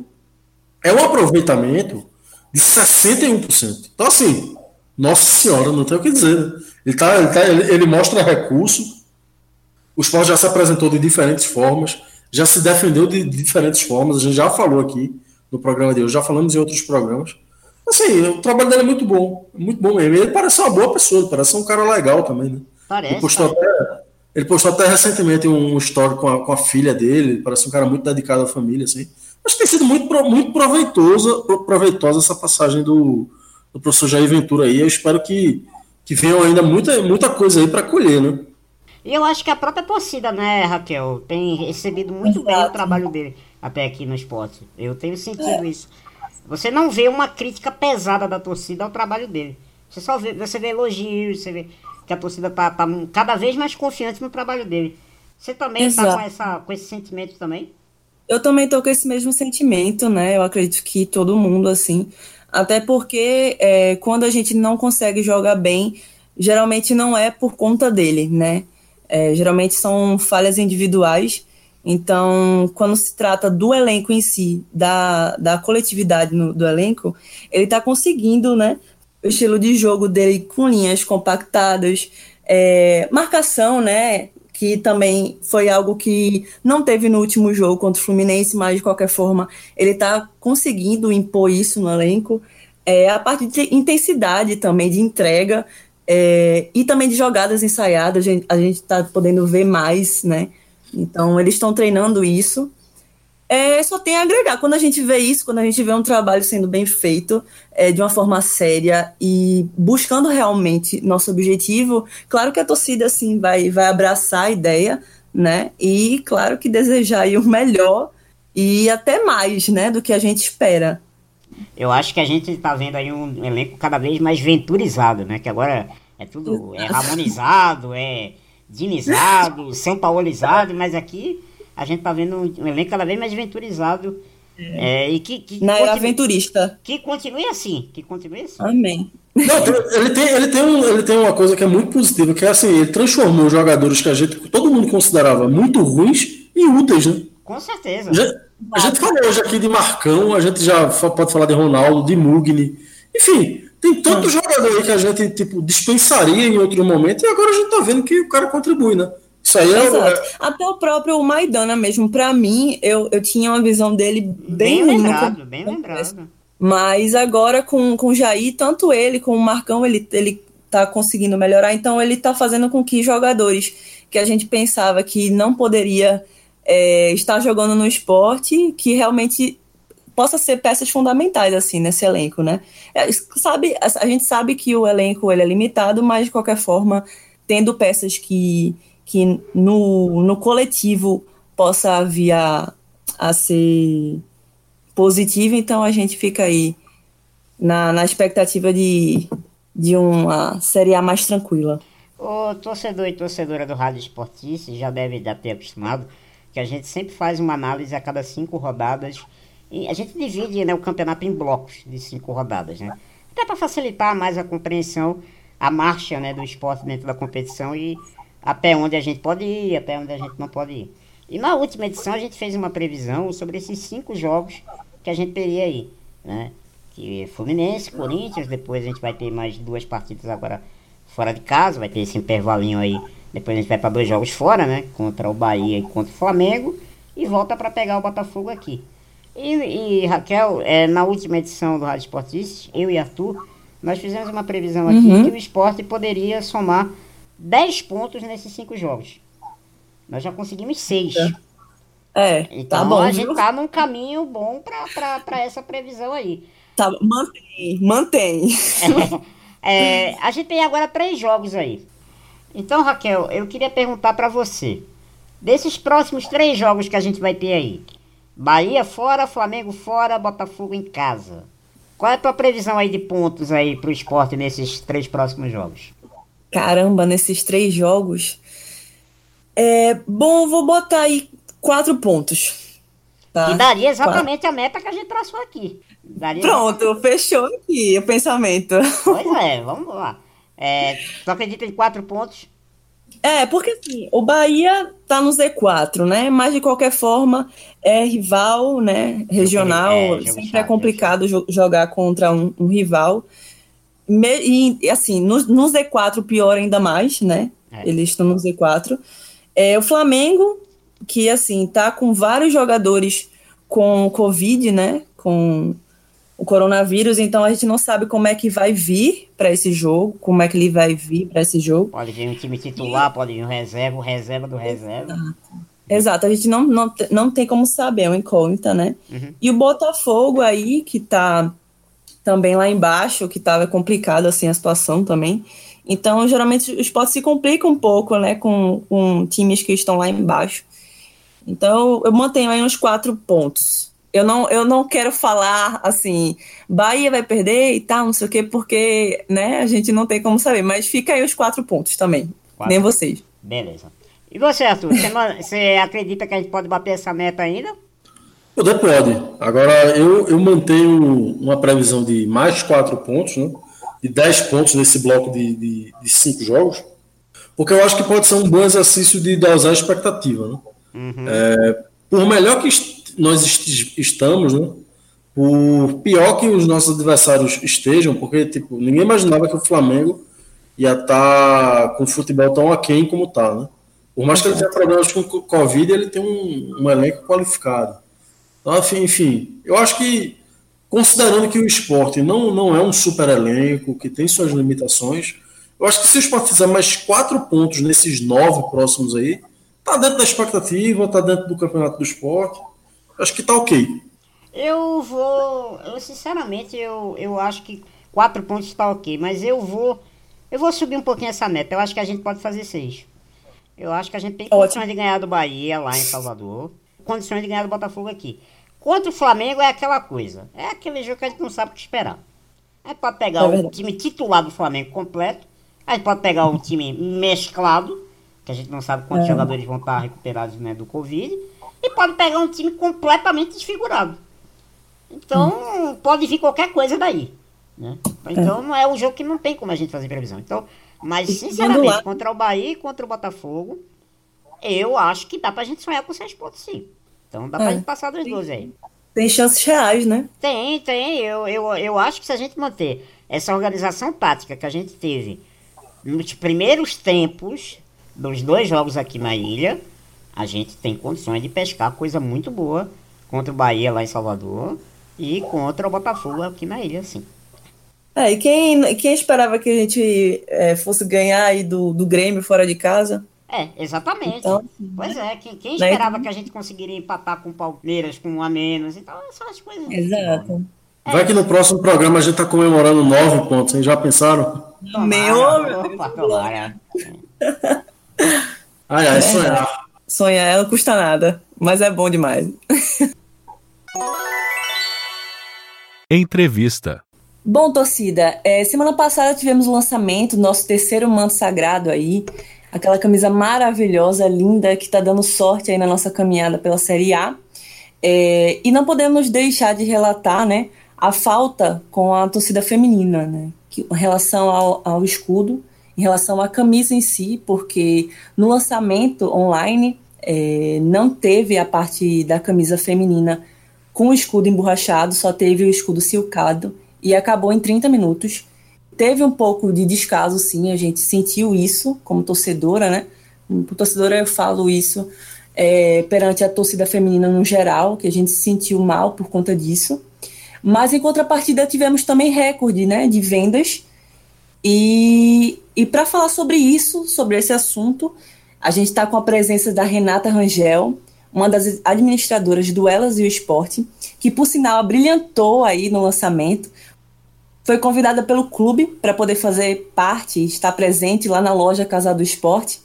É um aproveitamento de 61%. Então, assim, nossa senhora, não tem o que dizer. Né? Ele, tá, ele, tá, ele, ele mostra recurso. O esporte já se apresentou de diferentes formas, já se defendeu de, de diferentes formas, a gente já falou aqui no programa de hoje, já falamos em outros programas. Assim, o trabalho dele é muito bom, muito bom mesmo. Ele parece uma boa pessoa, ele parece um cara legal também, né? Parece. Ele postou, até, ele postou até recentemente um story com a, com a filha dele, parece um cara muito dedicado à família, assim. Acho que tem sido muito, muito proveitosa, proveitosa essa passagem do, do professor Jair Ventura aí. Eu espero que, que venham ainda muita, muita coisa aí para colher, né? E eu acho que a própria torcida, né, Raquel, tem recebido muito Exato. bem o trabalho dele até aqui no esporte. Eu tenho sentido é. isso. Você não vê uma crítica pesada da torcida ao trabalho dele. Você só vê, você vê elogios, você vê que a torcida tá, tá cada vez mais confiante no trabalho dele. Você também Exato. tá com, essa, com esse sentimento também? Eu também tô com esse mesmo sentimento, né? Eu acredito que todo mundo, assim. Até porque é, quando a gente não consegue jogar bem, geralmente não é por conta dele, né? É, geralmente são falhas individuais então, quando se trata do elenco em si, da, da coletividade no, do elenco, ele está conseguindo, né? O estilo de jogo dele com linhas compactadas, É, marcação, né? Que também foi algo que não teve no último jogo contra o Fluminense, mas de qualquer forma ele está conseguindo impor isso no elenco. É, a parte de intensidade também, de entrega, é, e também de jogadas ensaiadas, a gente está podendo ver mais, né? Então, eles estão treinando isso. É, só tem a agregar. Quando a gente vê isso, quando a gente vê um trabalho sendo bem feito, é, de uma forma séria e buscando realmente nosso objetivo, claro que a torcida assim vai, vai abraçar a ideia, né? E claro que desejar o melhor e até mais, né, do que a gente espera. Eu acho que a gente está vendo aí um elenco cada vez mais venturizado, né? Que agora é tudo é harmonizado, é dinizado, são paulizado, mas aqui a gente tá vendo um elenco cada vez mais venturizado. É. É, e que, que Na era aventurista. Que continue assim, que continue assim. Amém. Não, ele, tem, ele, tem um, ele tem uma coisa que é muito positiva, que é assim, ele transformou jogadores que a gente, todo mundo considerava muito ruins em úteis, né? Com certeza. Já, a gente falou hoje aqui de Marcão, a gente já pode falar de Ronaldo, de Mugni. Enfim, tem tanto jogador aí que a gente tipo, dispensaria em outro momento e agora a gente tá vendo que o cara contribui, né? Isso aí é, é... Até o próprio Maidana mesmo, para mim, eu, eu tinha uma visão dele bem, bem lembrado, bem lembrado. Mas agora com, com o Jair, tanto ele como o Marcão, ele, ele tá conseguindo melhorar, então ele tá fazendo com que jogadores que a gente pensava que não poderia é, estar jogando no esporte, que realmente possa ser peças fundamentais assim nesse elenco, né? É, sabe, a, gente sabe que o elenco ele é limitado, mas de qualquer forma, tendo peças que, que no, no coletivo possa vir a, a ser positivo, então a gente fica aí na, na expectativa de, de uma Série A mais tranquila. O torcedor e torcedora do Rádio Esportista já deve ter acostumado que a gente sempre faz uma análise a cada cinco rodadas a gente divide né, o campeonato em blocos de cinco rodadas, né? Até para facilitar mais a compreensão, a marcha né, do esporte dentro da competição e até onde a gente pode ir, até onde a gente não pode ir. E na última edição a gente fez uma previsão sobre esses cinco jogos que a gente teria aí, né? Que é Fluminense, Corinthians, depois a gente vai ter mais duas partidas agora fora de casa, vai ter esse intervalinho aí. Depois a gente vai para dois jogos fora, né? Contra o Bahia e contra o Flamengo e volta para pegar o Botafogo aqui. E, e Raquel, é, na última edição do Rádio Esportista, eu e Arthur, nós fizemos uma previsão aqui uhum. que o esporte poderia somar 10 pontos nesses cinco jogos. Nós já conseguimos 6. É. é, tá então tá bom, a gente tá num caminho bom para essa previsão aí. Tá, mantém, mantém. É, [LAUGHS] é, a gente tem agora três jogos aí. Então, Raquel, eu queria perguntar para você. Desses próximos três jogos que a gente vai ter aí, Bahia fora, Flamengo fora, Botafogo em casa. Qual é a tua previsão aí de pontos aí pro esporte nesses três próximos jogos? Caramba, nesses três jogos. É, bom, vou botar aí quatro pontos. Tá? Que daria exatamente quatro. a meta que a gente traçou aqui. Daria Pronto, fechou aqui o pensamento. Pois é, vamos lá. É, tu acredita em quatro pontos? É, porque assim, o Bahia tá no Z4, né? Mas de qualquer forma, é rival, né? Regional, é, sempre é complicado jogar contra um, um rival. Me, e assim, no, no, Z4 pior ainda mais, né? É. Eles estão no Z4. É, o Flamengo, que assim, tá com vários jogadores com Covid, né? Com o coronavírus, então a gente não sabe como é que vai vir para esse jogo, como é que ele vai vir para esse jogo. Pode vir um time titular, pode vir um reserva, o reserva do reserva. Exato. Exato, a gente não, não, não tem como saber, é uma incógnita, né? Uhum. E o Botafogo aí, que tá também lá embaixo, que tava complicado assim a situação também. Então, geralmente, os esporte se complica um pouco, né, com, com times que estão lá embaixo. Então, eu mantenho aí uns quatro pontos. Eu não, eu não quero falar assim, Bahia vai perder e tal, não sei o quê, porque né, a gente não tem como saber. Mas fica aí os quatro pontos também. Quatro. Nem vocês. Beleza. E você, Arthur? Você, você acredita que a gente pode bater essa meta ainda? Poder pode. Agora, eu, eu mantenho uma previsão de mais quatro pontos, né? De dez pontos nesse bloco de, de, de, cinco jogos. Porque eu acho que pode ser um bom exercício de dosar a expectativa, né? Uhum. É, por melhor que nós est estamos, né? Por pior que os nossos adversários estejam, porque tipo, ninguém imaginava que o Flamengo ia estar tá com o futebol tão aquém como está, né? Por mais que ele tenha problemas com Covid, ele tem um, um elenco qualificado. Então, enfim, eu acho que, considerando que o esporte não, não é um super elenco, que tem suas limitações, eu acho que se o esporte fizer mais quatro pontos nesses nove próximos aí, tá dentro da expectativa, tá dentro do campeonato do esporte. Acho que tá ok. Eu vou. Eu sinceramente eu, eu acho que quatro pontos tá ok, mas eu vou. Eu vou subir um pouquinho essa meta. Eu acho que a gente pode fazer seis. Eu acho que a gente tem condições Ótimo. de ganhar do Bahia lá em Salvador. Condições de ganhar do Botafogo aqui. Contra o Flamengo é aquela coisa. É aquele jogo que a gente não sabe o que esperar. A gente pode pegar é o time titular do Flamengo completo. A gente pode pegar um time mesclado, que a gente não sabe quantos é. jogadores vão estar recuperados né, do Covid. E pode pegar um time completamente desfigurado. Então, hum. pode vir qualquer coisa daí. Né? Então, é. não é um jogo que não tem como a gente fazer previsão. Então, mas, sinceramente, contra o Bahia e contra o Botafogo, eu acho que dá pra gente sonhar com seis pontos, sim. Então, dá é. pra gente passar dos dois aí. Tem chances reais, né? Tem, tem. Eu, eu, eu acho que se a gente manter essa organização tática que a gente teve nos primeiros tempos dos dois jogos aqui na ilha, a gente tem condições de pescar coisa muito boa contra o Bahia lá em Salvador e contra o Botafogo aqui na ilha, sim. É, e quem, quem esperava que a gente é, fosse ganhar aí do, do Grêmio fora de casa? É, exatamente. Então, pois é, quem, quem né? esperava que a gente conseguiria empatar com o Palmeiras com um a menos? Então, são as coisas. Exato. É. Vai que no próximo programa a gente tá comemorando nove pontos, vocês já pensaram? Tomara, meu, opa, tomara. ai, ai, sonhar. Sonhar não custa nada, mas é bom demais. Entrevista. Bom, torcida, é, semana passada tivemos o lançamento do nosso terceiro manto sagrado aí, aquela camisa maravilhosa, linda, que está dando sorte aí na nossa caminhada pela Série A. É, e não podemos deixar de relatar, né, a falta com a torcida feminina, né, que, em relação ao, ao escudo, em relação à camisa em si, porque no lançamento online é, não teve a parte da camisa feminina com o escudo emborrachado, só teve o escudo silcado e acabou em 30 minutos. Teve um pouco de descaso, sim, a gente sentiu isso como torcedora, né? Como torcedora, eu falo isso é, perante a torcida feminina no geral, que a gente se sentiu mal por conta disso. Mas em contrapartida, tivemos também recorde né, de vendas. E, e para falar sobre isso, sobre esse assunto, a gente está com a presença da Renata Rangel, uma das administradoras do Elas e o Esporte, que por sinal brilhantou aí no lançamento, foi convidada pelo clube para poder fazer parte estar presente lá na loja Casa do Esporte.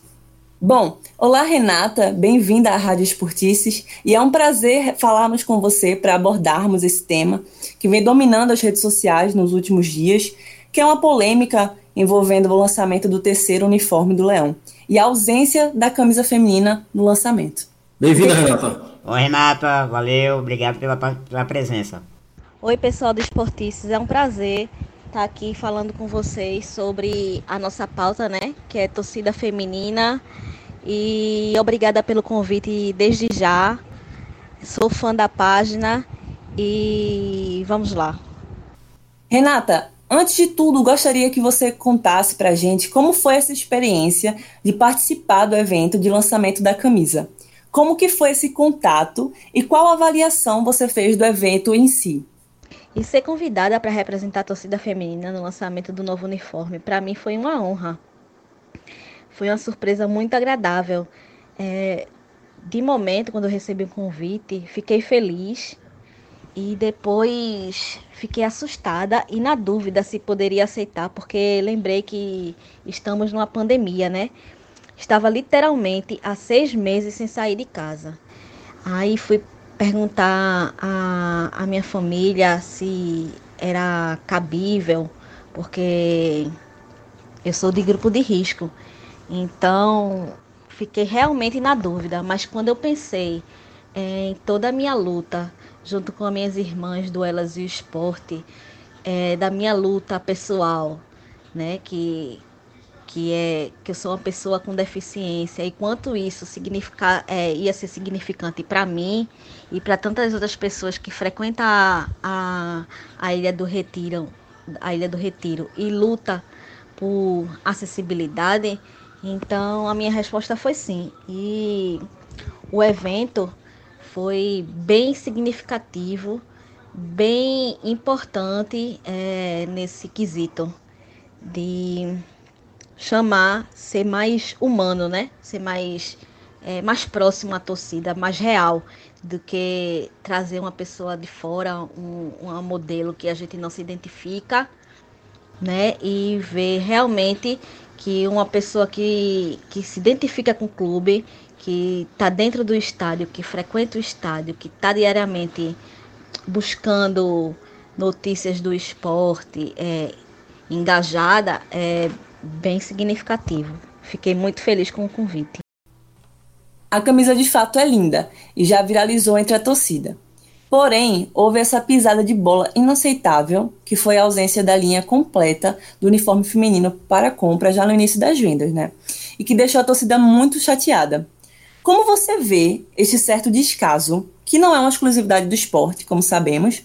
Bom, olá Renata, bem-vinda à Rádio Esportices e é um prazer falarmos com você para abordarmos esse tema que vem dominando as redes sociais nos últimos dias, que é uma polêmica envolvendo o lançamento do terceiro uniforme do Leão e a ausência da camisa feminina no lançamento. Bem-vinda, Renata. Oi, Renata, valeu, obrigado pela, pela presença. Oi, pessoal do Esportistas, é um prazer estar aqui falando com vocês sobre a nossa pauta, né, que é torcida feminina. E obrigada pelo convite desde já. Sou fã da página e vamos lá. Renata, antes de tudo, gostaria que você contasse pra gente como foi essa experiência de participar do evento de lançamento da camisa. Como que foi esse contato e qual avaliação você fez do evento em si? E ser convidada para representar a torcida feminina no lançamento do novo uniforme, para mim foi uma honra. Foi uma surpresa muito agradável. É, de momento, quando eu recebi o convite, fiquei feliz e depois fiquei assustada e na dúvida se poderia aceitar, porque lembrei que estamos numa pandemia, né? Estava literalmente há seis meses sem sair de casa. Aí fui perguntar à, à minha família se era cabível, porque eu sou de grupo de risco. Então, fiquei realmente na dúvida, mas quando eu pensei em toda a minha luta, junto com as minhas irmãs do Elas e o Esporte, é, da minha luta pessoal, né, que que é que eu sou uma pessoa com deficiência. E quanto isso significa, é, ia ser significante para mim e para tantas outras pessoas que frequentam a, a, a Ilha do Retiro, a Ilha do Retiro e luta por acessibilidade, então a minha resposta foi sim. E o evento foi bem significativo, bem importante é, nesse quesito de chamar, ser mais humano, né? Ser mais, é, mais próximo à torcida, mais real do que trazer uma pessoa de fora, um, uma modelo que a gente não se identifica, né? E ver realmente que uma pessoa que, que se identifica com o clube, que está dentro do estádio, que frequenta o estádio, que está diariamente buscando notícias do esporte, é, engajada, é bem significativo. Fiquei muito feliz com o convite. A camisa de fato é linda e já viralizou entre a torcida. Porém, houve essa pisada de bola inaceitável, que foi a ausência da linha completa do uniforme feminino para compra já no início das vendas, né? E que deixou a torcida muito chateada. Como você vê este certo descaso, que não é uma exclusividade do esporte, como sabemos,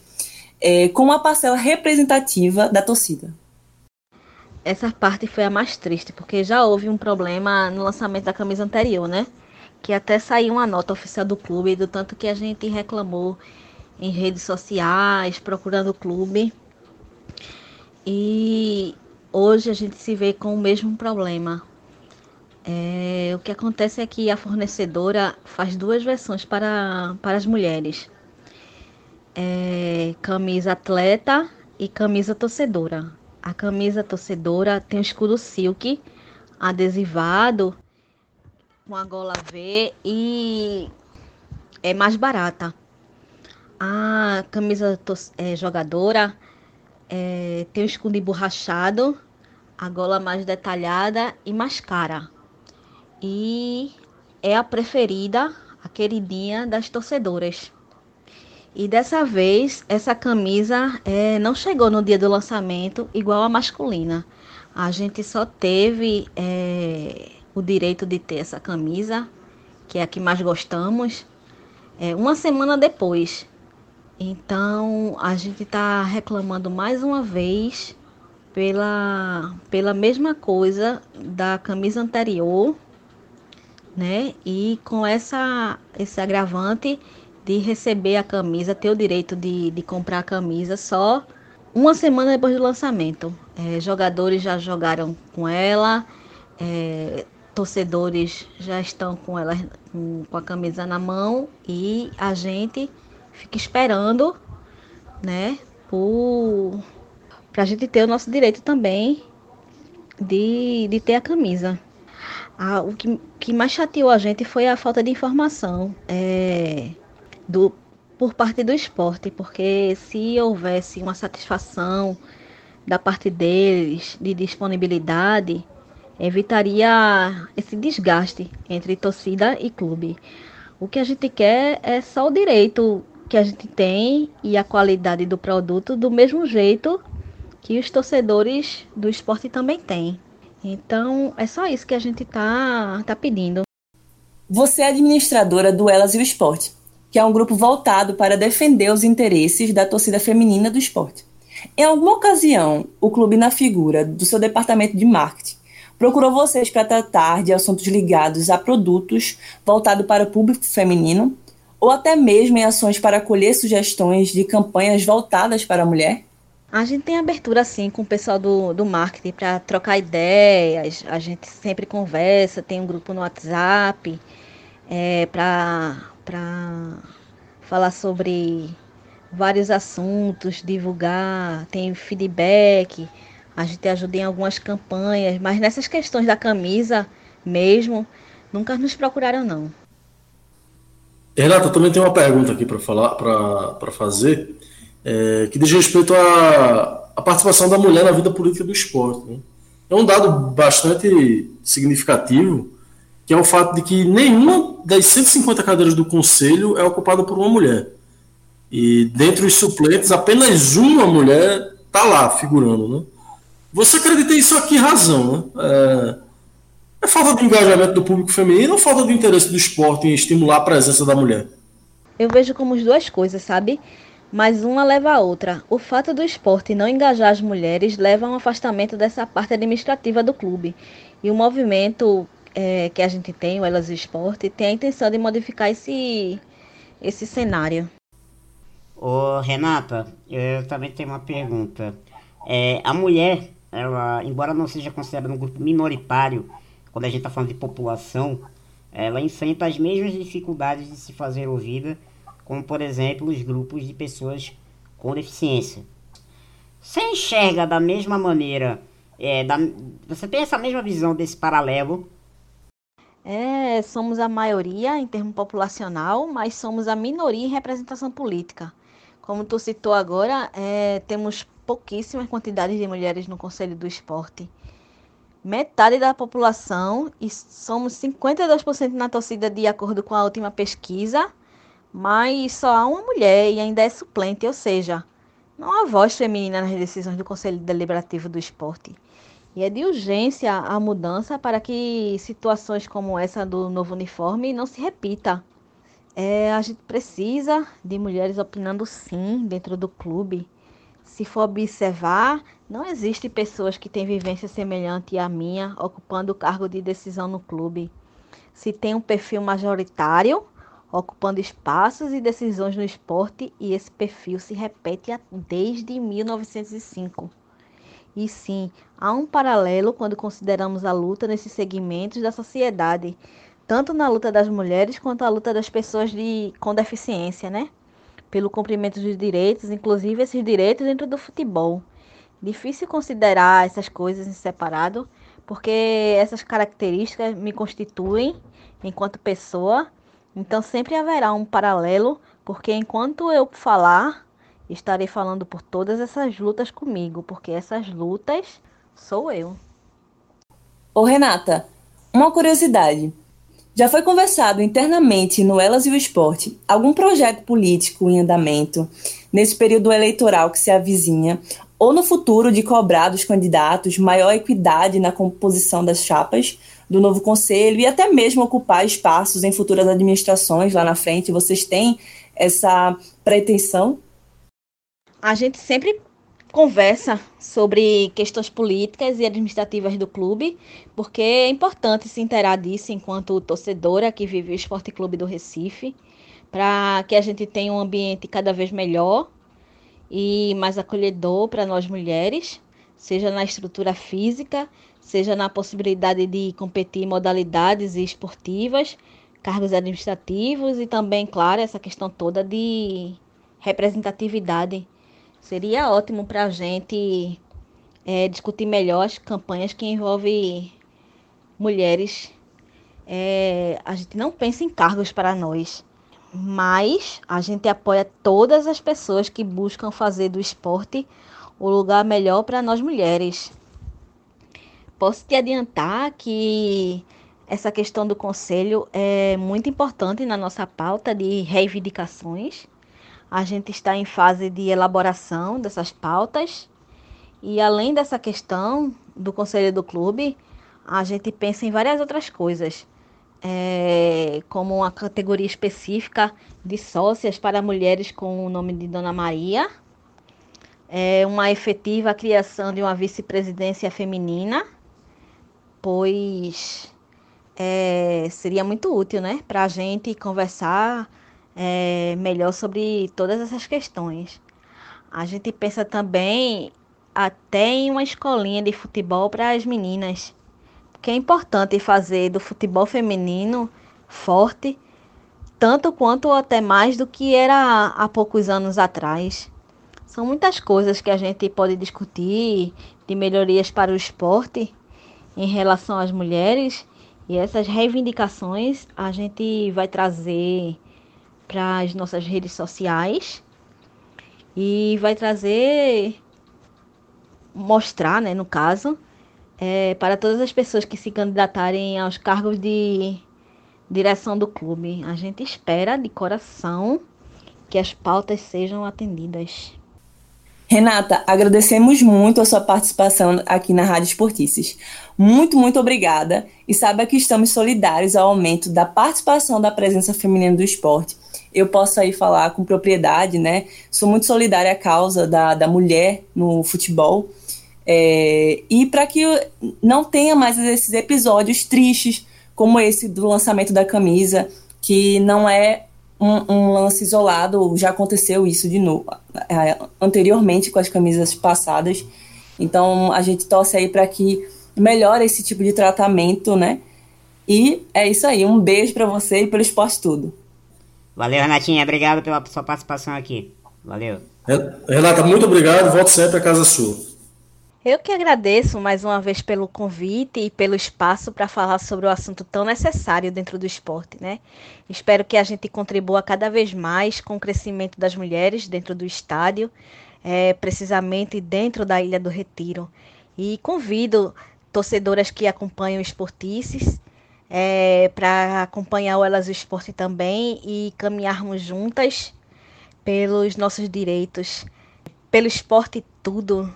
é, com uma parcela representativa da torcida? Essa parte foi a mais triste, porque já houve um problema no lançamento da camisa anterior, né? Que até saiu uma nota oficial do clube do tanto que a gente reclamou em redes sociais, procurando o clube. E hoje a gente se vê com o mesmo problema. É, o que acontece é que a fornecedora faz duas versões para, para as mulheres: é, camisa atleta e camisa torcedora. A camisa torcedora tem o escudo silk adesivado com a gola V e é mais barata. A camisa é, jogadora é, tem o escudo emborrachado, a gola mais detalhada e mais cara. E é a preferida, a queridinha das torcedoras. E dessa vez, essa camisa é, não chegou no dia do lançamento igual a masculina. A gente só teve é, o direito de ter essa camisa, que é a que mais gostamos, é, uma semana depois. Então, a gente está reclamando mais uma vez pela, pela mesma coisa da camisa anterior, né? E com essa, esse agravante de receber a camisa, ter o direito de, de comprar a camisa só uma semana depois do lançamento. É, jogadores já jogaram com ela, é, torcedores já estão com ela com, com, a camisa na mão e a gente fica esperando, né, para a gente ter o nosso direito também de, de ter a camisa. Ah, o que, que mais chateou a gente foi a falta de informação. É, do, por parte do esporte, porque se houvesse uma satisfação da parte deles de disponibilidade, evitaria esse desgaste entre torcida e clube. O que a gente quer é só o direito que a gente tem e a qualidade do produto do mesmo jeito que os torcedores do esporte também têm. Então, é só isso que a gente está tá pedindo. Você é administradora do Elas e o Esporte que é um grupo voltado para defender os interesses da torcida feminina do esporte. Em alguma ocasião, o clube, na figura do seu departamento de marketing, procurou vocês para tratar de assuntos ligados a produtos voltados para o público feminino, ou até mesmo em ações para acolher sugestões de campanhas voltadas para a mulher? A gente tem abertura assim com o pessoal do, do marketing para trocar ideias, a gente sempre conversa, tem um grupo no WhatsApp é, para falar sobre vários assuntos, divulgar, tem feedback, a gente ajuda em algumas campanhas, mas nessas questões da camisa mesmo, nunca nos procuraram não. Renata, também tem uma pergunta aqui para falar, para fazer, é, que diz respeito à, à, participação da mulher na vida política do esporte. Né? É um dado bastante significativo que é o fato de que nenhuma das 150 cadeiras do conselho é ocupada por uma mulher. E dentre os suplentes, apenas uma mulher está lá figurando. Né? Você acredita isso aqui razão? Né? É, é falta de engajamento do público feminino ou falta de interesse do esporte em estimular a presença da mulher? Eu vejo como as duas coisas, sabe? Mas uma leva a outra. O fato do esporte não engajar as mulheres leva a um afastamento dessa parte administrativa do clube. E o movimento é, que a gente tem, o Elas Esporte, tem a intenção de modificar esse, esse cenário. Ô, Renata, eu também tenho uma pergunta. É, a mulher, ela, embora não seja considerada um grupo minoritário, quando a gente está falando de população, ela enfrenta as mesmas dificuldades de se fazer ouvida, como por exemplo os grupos de pessoas com deficiência. Você enxerga da mesma maneira, é, da, você tem essa mesma visão desse paralelo? É, somos a maioria em termo populacional, mas somos a minoria em representação política. Como tu citou agora, é, temos pouquíssimas quantidades de mulheres no Conselho do Esporte metade da população e somos 52% na torcida de acordo com a última pesquisa, mas só há uma mulher e ainda é suplente, ou seja, não há voz feminina nas decisões do Conselho Deliberativo do Esporte. E é de urgência a mudança para que situações como essa do novo uniforme não se repita. É, a gente precisa de mulheres opinando sim dentro do clube. Se for observar, não existe pessoas que têm vivência semelhante à minha ocupando o cargo de decisão no clube. Se tem um perfil majoritário, ocupando espaços e decisões no esporte, e esse perfil se repete desde 1905. E sim, há um paralelo quando consideramos a luta nesses segmentos da sociedade, tanto na luta das mulheres quanto a luta das pessoas de, com deficiência, né? Pelo cumprimento dos direitos, inclusive esses direitos dentro do futebol. Difícil considerar essas coisas em separado, porque essas características me constituem enquanto pessoa. Então sempre haverá um paralelo, porque enquanto eu falar, estarei falando por todas essas lutas comigo, porque essas lutas sou eu. Ô Renata, uma curiosidade. Já foi conversado internamente no Elas e o Esporte algum projeto político em andamento nesse período eleitoral que se avizinha, ou no futuro de cobrar dos candidatos maior equidade na composição das chapas do novo conselho e até mesmo ocupar espaços em futuras administrações lá na frente? Vocês têm essa pretensão? A gente sempre conversa sobre questões políticas e administrativas do clube, porque é importante se inteirar disso enquanto torcedora que vive o Esporte Clube do Recife, para que a gente tenha um ambiente cada vez melhor e mais acolhedor para nós mulheres, seja na estrutura física, seja na possibilidade de competir em modalidades esportivas, cargos administrativos e também, claro, essa questão toda de representatividade. Seria ótimo para a gente é, discutir melhor as campanhas que envolvem mulheres. É, a gente não pensa em cargos para nós mas a gente apoia todas as pessoas que buscam fazer do esporte o lugar melhor para nós mulheres. Posso te adiantar que essa questão do conselho é muito importante na nossa pauta de reivindicações. A gente está em fase de elaboração dessas pautas. E além dessa questão do conselho do clube, a gente pensa em várias outras coisas é, como uma categoria específica de sócias para mulheres com o nome de Dona Maria, é, uma efetiva criação de uma vice-presidência feminina, pois é, seria muito útil né, para a gente conversar é, melhor sobre todas essas questões. A gente pensa também até em uma escolinha de futebol para as meninas que é importante fazer do futebol feminino forte, tanto quanto ou até mais do que era há poucos anos atrás. São muitas coisas que a gente pode discutir de melhorias para o esporte em relação às mulheres e essas reivindicações a gente vai trazer para as nossas redes sociais e vai trazer mostrar, né, no caso, é, para todas as pessoas que se candidatarem aos cargos de direção do clube. A gente espera de coração que as pautas sejam atendidas. Renata, agradecemos muito a sua participação aqui na Rádio Esportices. Muito, muito obrigada. E saiba que estamos solidários ao aumento da participação da presença feminina do esporte eu posso aí falar com propriedade, né? Sou muito solidária à causa da, da mulher no futebol. É, e para que não tenha mais esses episódios tristes, como esse do lançamento da camisa, que não é um, um lance isolado, já aconteceu isso de novo, é, anteriormente com as camisas passadas. Então a gente torce aí para que melhore esse tipo de tratamento, né? E é isso aí, um beijo para você e pelo esporte tudo. Valeu, Renatinha. Obrigado pela sua participação aqui. Valeu. Renata, muito obrigado. Volto sempre à casa sua. Eu que agradeço mais uma vez pelo convite e pelo espaço para falar sobre o assunto tão necessário dentro do esporte, né? Espero que a gente contribua cada vez mais com o crescimento das mulheres dentro do estádio, é, precisamente dentro da Ilha do Retiro. E convido torcedoras que acompanham Esportices é, para acompanhar Elas o Esporte também e caminharmos juntas pelos nossos direitos, pelo esporte tudo.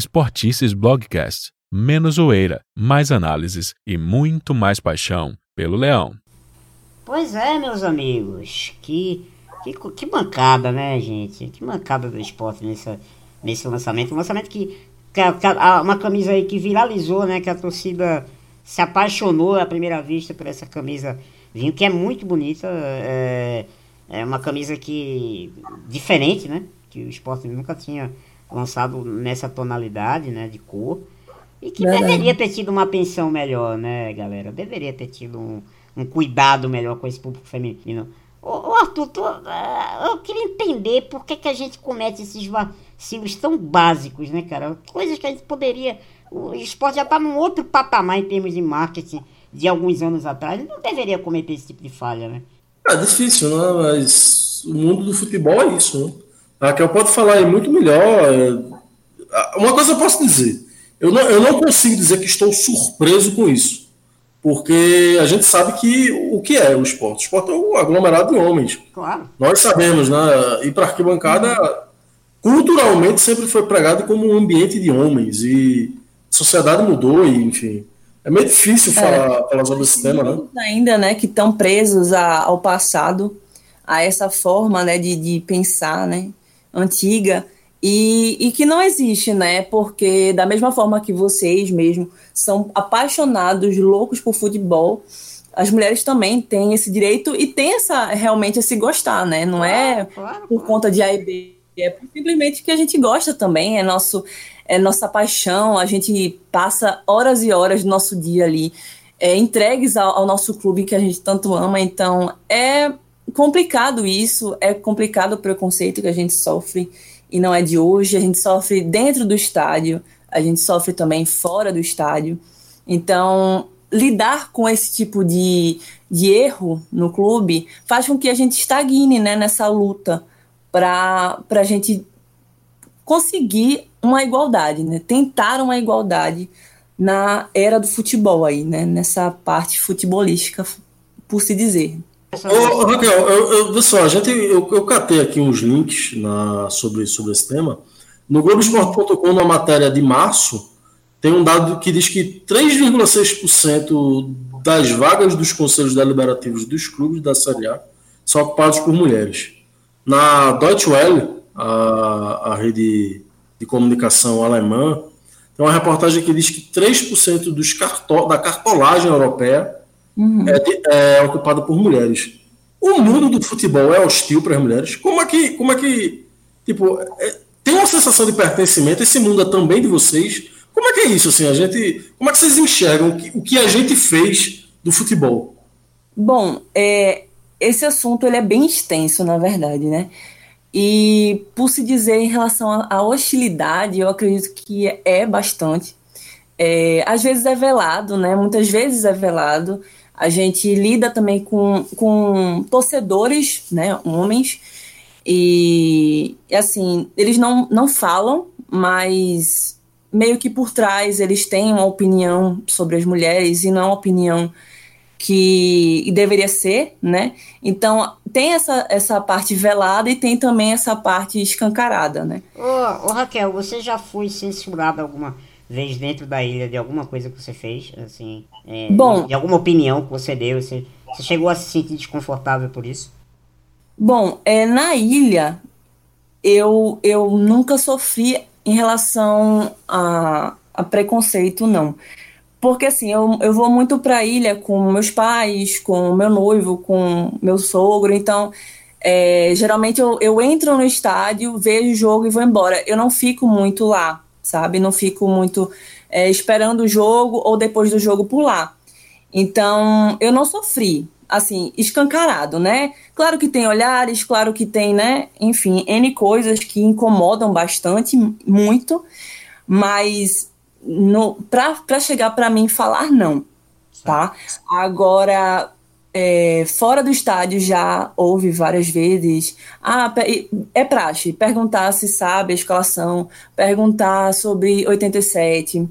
Esportices Blogcast. Menos zoeira, mais análises e muito mais paixão pelo Leão. Pois é, meus amigos. Que, que, que bancada, né, gente? Que bancada do esporte nessa nesse lançamento. Um lançamento que, que, que uma camisa aí que viralizou, né? Que a torcida se apaixonou à primeira vista por essa camisa vinho, que é muito bonita. É, é uma camisa que diferente, né? Que o esporte nunca tinha lançado nessa tonalidade, né? De cor. E que Verdade. deveria ter tido uma atenção melhor, né, galera? Deveria ter tido um, um cuidado melhor com esse público feminino. Ô, ô Arthur, tô, uh, eu queria entender por que, que a gente comete esses vacilos tão básicos, né, cara? Coisas que a gente poderia. O esporte já tá num outro patamar em termos de marketing de alguns anos atrás. Não deveria cometer esse tipo de falha, né? É difícil, né? Mas o mundo do futebol é isso, né? A Raquel pode falar aí muito melhor. É, uma coisa eu posso dizer. Eu não, eu não consigo dizer que estou surpreso com isso porque a gente sabe que o que é o esporte. O esporte é o aglomerado de homens. Claro. Nós sabemos, né? Ir para arquibancada, culturalmente, sempre foi pregado como um ambiente de homens. E a sociedade mudou, e, enfim. É meio difícil falar, é, falar sobre esse tema, né? Ainda, né, que estão presos a, ao passado, a essa forma, né, de, de pensar, né, antiga. E, e, que não existe, né? Porque da mesma forma que vocês mesmo são apaixonados, loucos por futebol, as mulheres também têm esse direito e têm essa, realmente esse gostar, né? Não é claro, por claro. conta de A e B, é simplesmente que a gente gosta também, é nosso é nossa paixão, a gente passa horas e horas do nosso dia ali é, entregues ao, ao nosso clube que a gente tanto ama, então é complicado isso, é complicado o preconceito que a gente sofre e não é de hoje. A gente sofre dentro do estádio, a gente sofre também fora do estádio. Então, lidar com esse tipo de, de erro no clube faz com que a gente estagne né, nessa luta para a gente conseguir uma igualdade, né? tentar uma igualdade na era do futebol aí, né? nessa parte futebolística, por se dizer. Ô, Raquel, eu, eu, pessoal, a gente, eu, eu catei aqui uns links na, sobre, sobre esse tema. No Globoesporte.com, na matéria de março, tem um dado que diz que 3,6% das vagas dos conselhos deliberativos dos clubes da Série A são ocupados por mulheres. Na Deutsche Welle, a, a rede de comunicação alemã, tem uma reportagem que diz que 3% dos carto, da cartolagem europeia uhum. é, é ocupado por mulheres. O mundo do futebol é hostil para as mulheres. Como é que, como é que tipo, é, tem uma sensação de pertencimento? Esse mundo é também de vocês? Como é que é isso? Assim, a gente, como é que vocês enxergam o que, o que a gente fez do futebol? Bom, é, esse assunto ele é bem extenso, na verdade, né? E por se dizer em relação à hostilidade, eu acredito que é bastante. É, às vezes é velado, né? Muitas vezes é velado. A gente lida também com, com torcedores, né, homens, e, assim, eles não, não falam, mas meio que por trás eles têm uma opinião sobre as mulheres e não uma opinião que deveria ser, né? Então tem essa, essa parte velada e tem também essa parte escancarada, né? Ô, ô Raquel, você já foi censurada alguma vez dentro da ilha de alguma coisa que você fez, assim, é, Bom, de alguma opinião que você deu, você, você chegou a se sentir desconfortável por isso? Bom, é, na ilha, eu, eu nunca sofri em relação a, a preconceito, não. Porque assim, eu, eu vou muito para a ilha com meus pais, com meu noivo, com meu sogro, então é, geralmente eu, eu entro no estádio, vejo o jogo e vou embora. Eu não fico muito lá, sabe? Não fico muito é, esperando o jogo ou depois do jogo pular. Então, eu não sofri, assim, escancarado, né? Claro que tem olhares, claro que tem, né? Enfim, N coisas que incomodam bastante, muito, mas para chegar para mim falar, não, tá? Agora, é, fora do estádio já houve várias vezes. Ah, é praxe perguntar se sabe a escalação, perguntar sobre 87,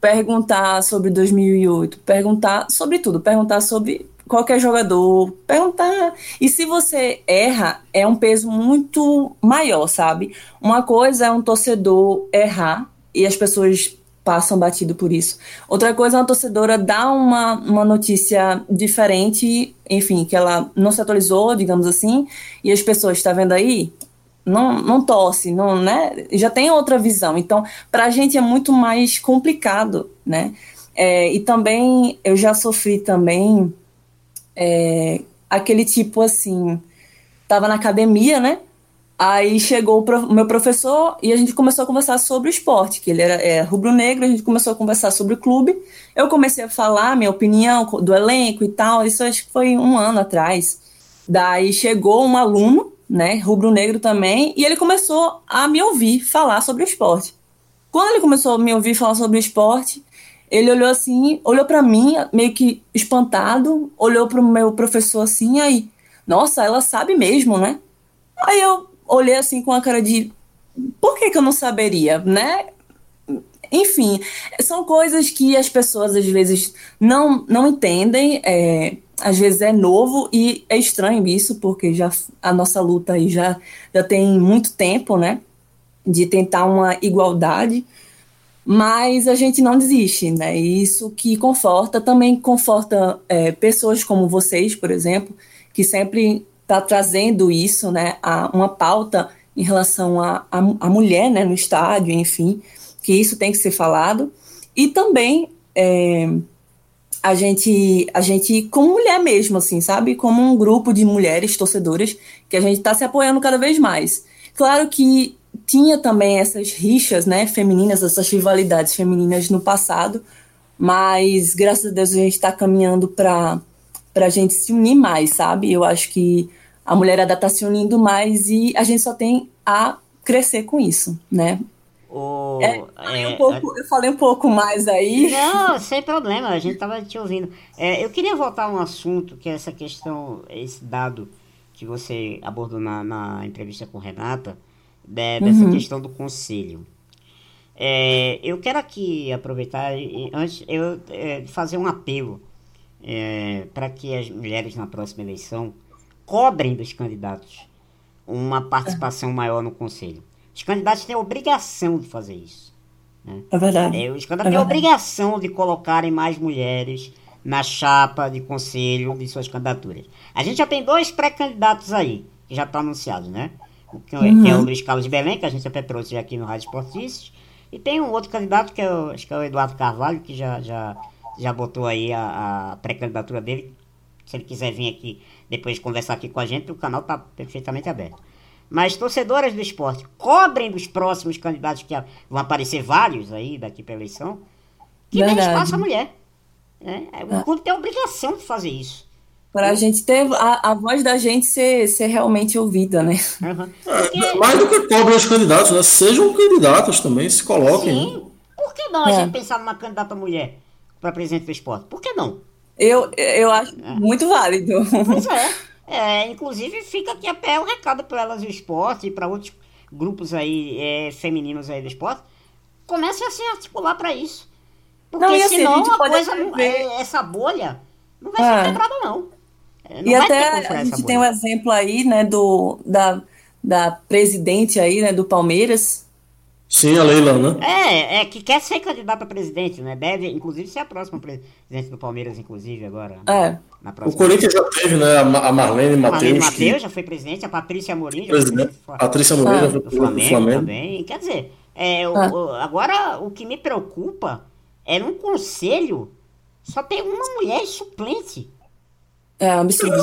perguntar sobre 2008, perguntar sobre tudo, perguntar sobre qualquer jogador, perguntar. E se você erra, é um peso muito maior, sabe? Uma coisa é um torcedor errar e as pessoas passam batido por isso. Outra coisa, uma torcedora dá uma, uma notícia diferente, enfim, que ela não se atualizou, digamos assim, e as pessoas, está vendo aí? Não, não torce, não, né? Já tem outra visão. Então, para a gente é muito mais complicado, né? É, e também, eu já sofri também é, aquele tipo assim, tava na academia, né? Aí chegou o pro, meu professor e a gente começou a conversar sobre o esporte, que ele era é, rubro-negro, a gente começou a conversar sobre o clube. Eu comecei a falar minha opinião do elenco e tal, isso acho que foi um ano atrás. Daí chegou um aluno, né, rubro-negro também, e ele começou a me ouvir falar sobre o esporte. Quando ele começou a me ouvir falar sobre o esporte, ele olhou assim, olhou para mim, meio que espantado, olhou para o meu professor assim, aí, nossa, ela sabe mesmo, né? Aí eu olhei assim com a cara de por que, que eu não saberia, né? Enfim, são coisas que as pessoas às vezes não, não entendem, é, às vezes é novo e é estranho isso, porque já a nossa luta aí já, já tem muito tempo, né? De tentar uma igualdade, mas a gente não desiste, né? Isso que conforta, também conforta é, pessoas como vocês, por exemplo, que sempre está trazendo isso, né, a uma pauta em relação à a, a, a, mulher, né, no estádio, enfim, que isso tem que ser falado. E também é, a gente, a gente como mulher mesmo, assim, sabe, como um grupo de mulheres torcedoras que a gente está se apoiando cada vez mais. Claro que tinha também essas rixas, né, femininas, essas rivalidades femininas no passado, mas graças a Deus a gente está caminhando para para a gente se unir mais, sabe? Eu acho que a mulherada está se unindo mais e a gente só tem a crescer com isso, né? O, é, é, um pouco, eu falei um pouco mais aí. Não, sem problema, a gente estava te ouvindo. É, eu queria voltar a um assunto, que é essa questão, esse dado que você abordou na, na entrevista com Renata, de, dessa uhum. questão do conselho. É, eu quero aqui aproveitar, antes eu é, fazer um apelo é, para que as mulheres na próxima eleição cobrem dos candidatos uma participação maior no conselho. Os candidatos têm a obrigação de fazer isso. Né? É verdade. É, os candidatos é têm a obrigação de colocarem mais mulheres na chapa de conselho de suas candidaturas. A gente já tem dois pré-candidatos aí, que já estão anunciados, né? Que, uhum. que, é o Luiz Carlos Belém, que a gente até trouxe aqui no Rádio Esportistas, e tem um outro candidato, que é o, acho que é o Eduardo Carvalho, que já, já, já botou aí a, a pré-candidatura dele. Se ele quiser vir aqui depois conversar aqui com a gente, o canal está perfeitamente aberto. Mas torcedoras do esporte, cobrem dos próximos candidatos, que vão aparecer vários aí daqui para a eleição, que dê espaço à mulher. Né? O ah. clube tem a obrigação de fazer isso. Para a gente ter a, a, voz da gente ser, ser realmente ouvida, né? Uhum. É, mais do que cobrem os candidatos, né? Sejam candidatos também, se coloquem. Sim. Né? Por que não a é. gente pensar numa candidata mulher para presidente do esporte? Por que não? Eu, eu acho muito válido. Pois é. [LAUGHS] é. Inclusive, fica aqui a pé o recado para elas do esporte e para outros grupos aí é, femininos aí do esporte. Comece a se articular para isso. Porque não, assim, senão a, a coisa não, é, essa bolha não vai ser é. quebrada, não. É, não e até a gente tem um exemplo aí, né, do, da, da presidente aí, né, do Palmeiras, Sim, a Leila, né? É, é, que quer ser candidato a presidente, né? Deve, inclusive, ser a próxima presidente do Palmeiras, inclusive, agora. É. Na O Corinthians já teve, né? A Ma- a Marlene A Marlene Matheus. Matheus que- já foi presidente, a Patrícia Amorim já foi Presidente. presidente. Patrícia Moreira Ah. foi do do Flamengo, Flamengo. também. Quer dizer, é, o- Ah. o- agora o que me preocupa é num conselho só tem uma mulher suplente. É um absurdo.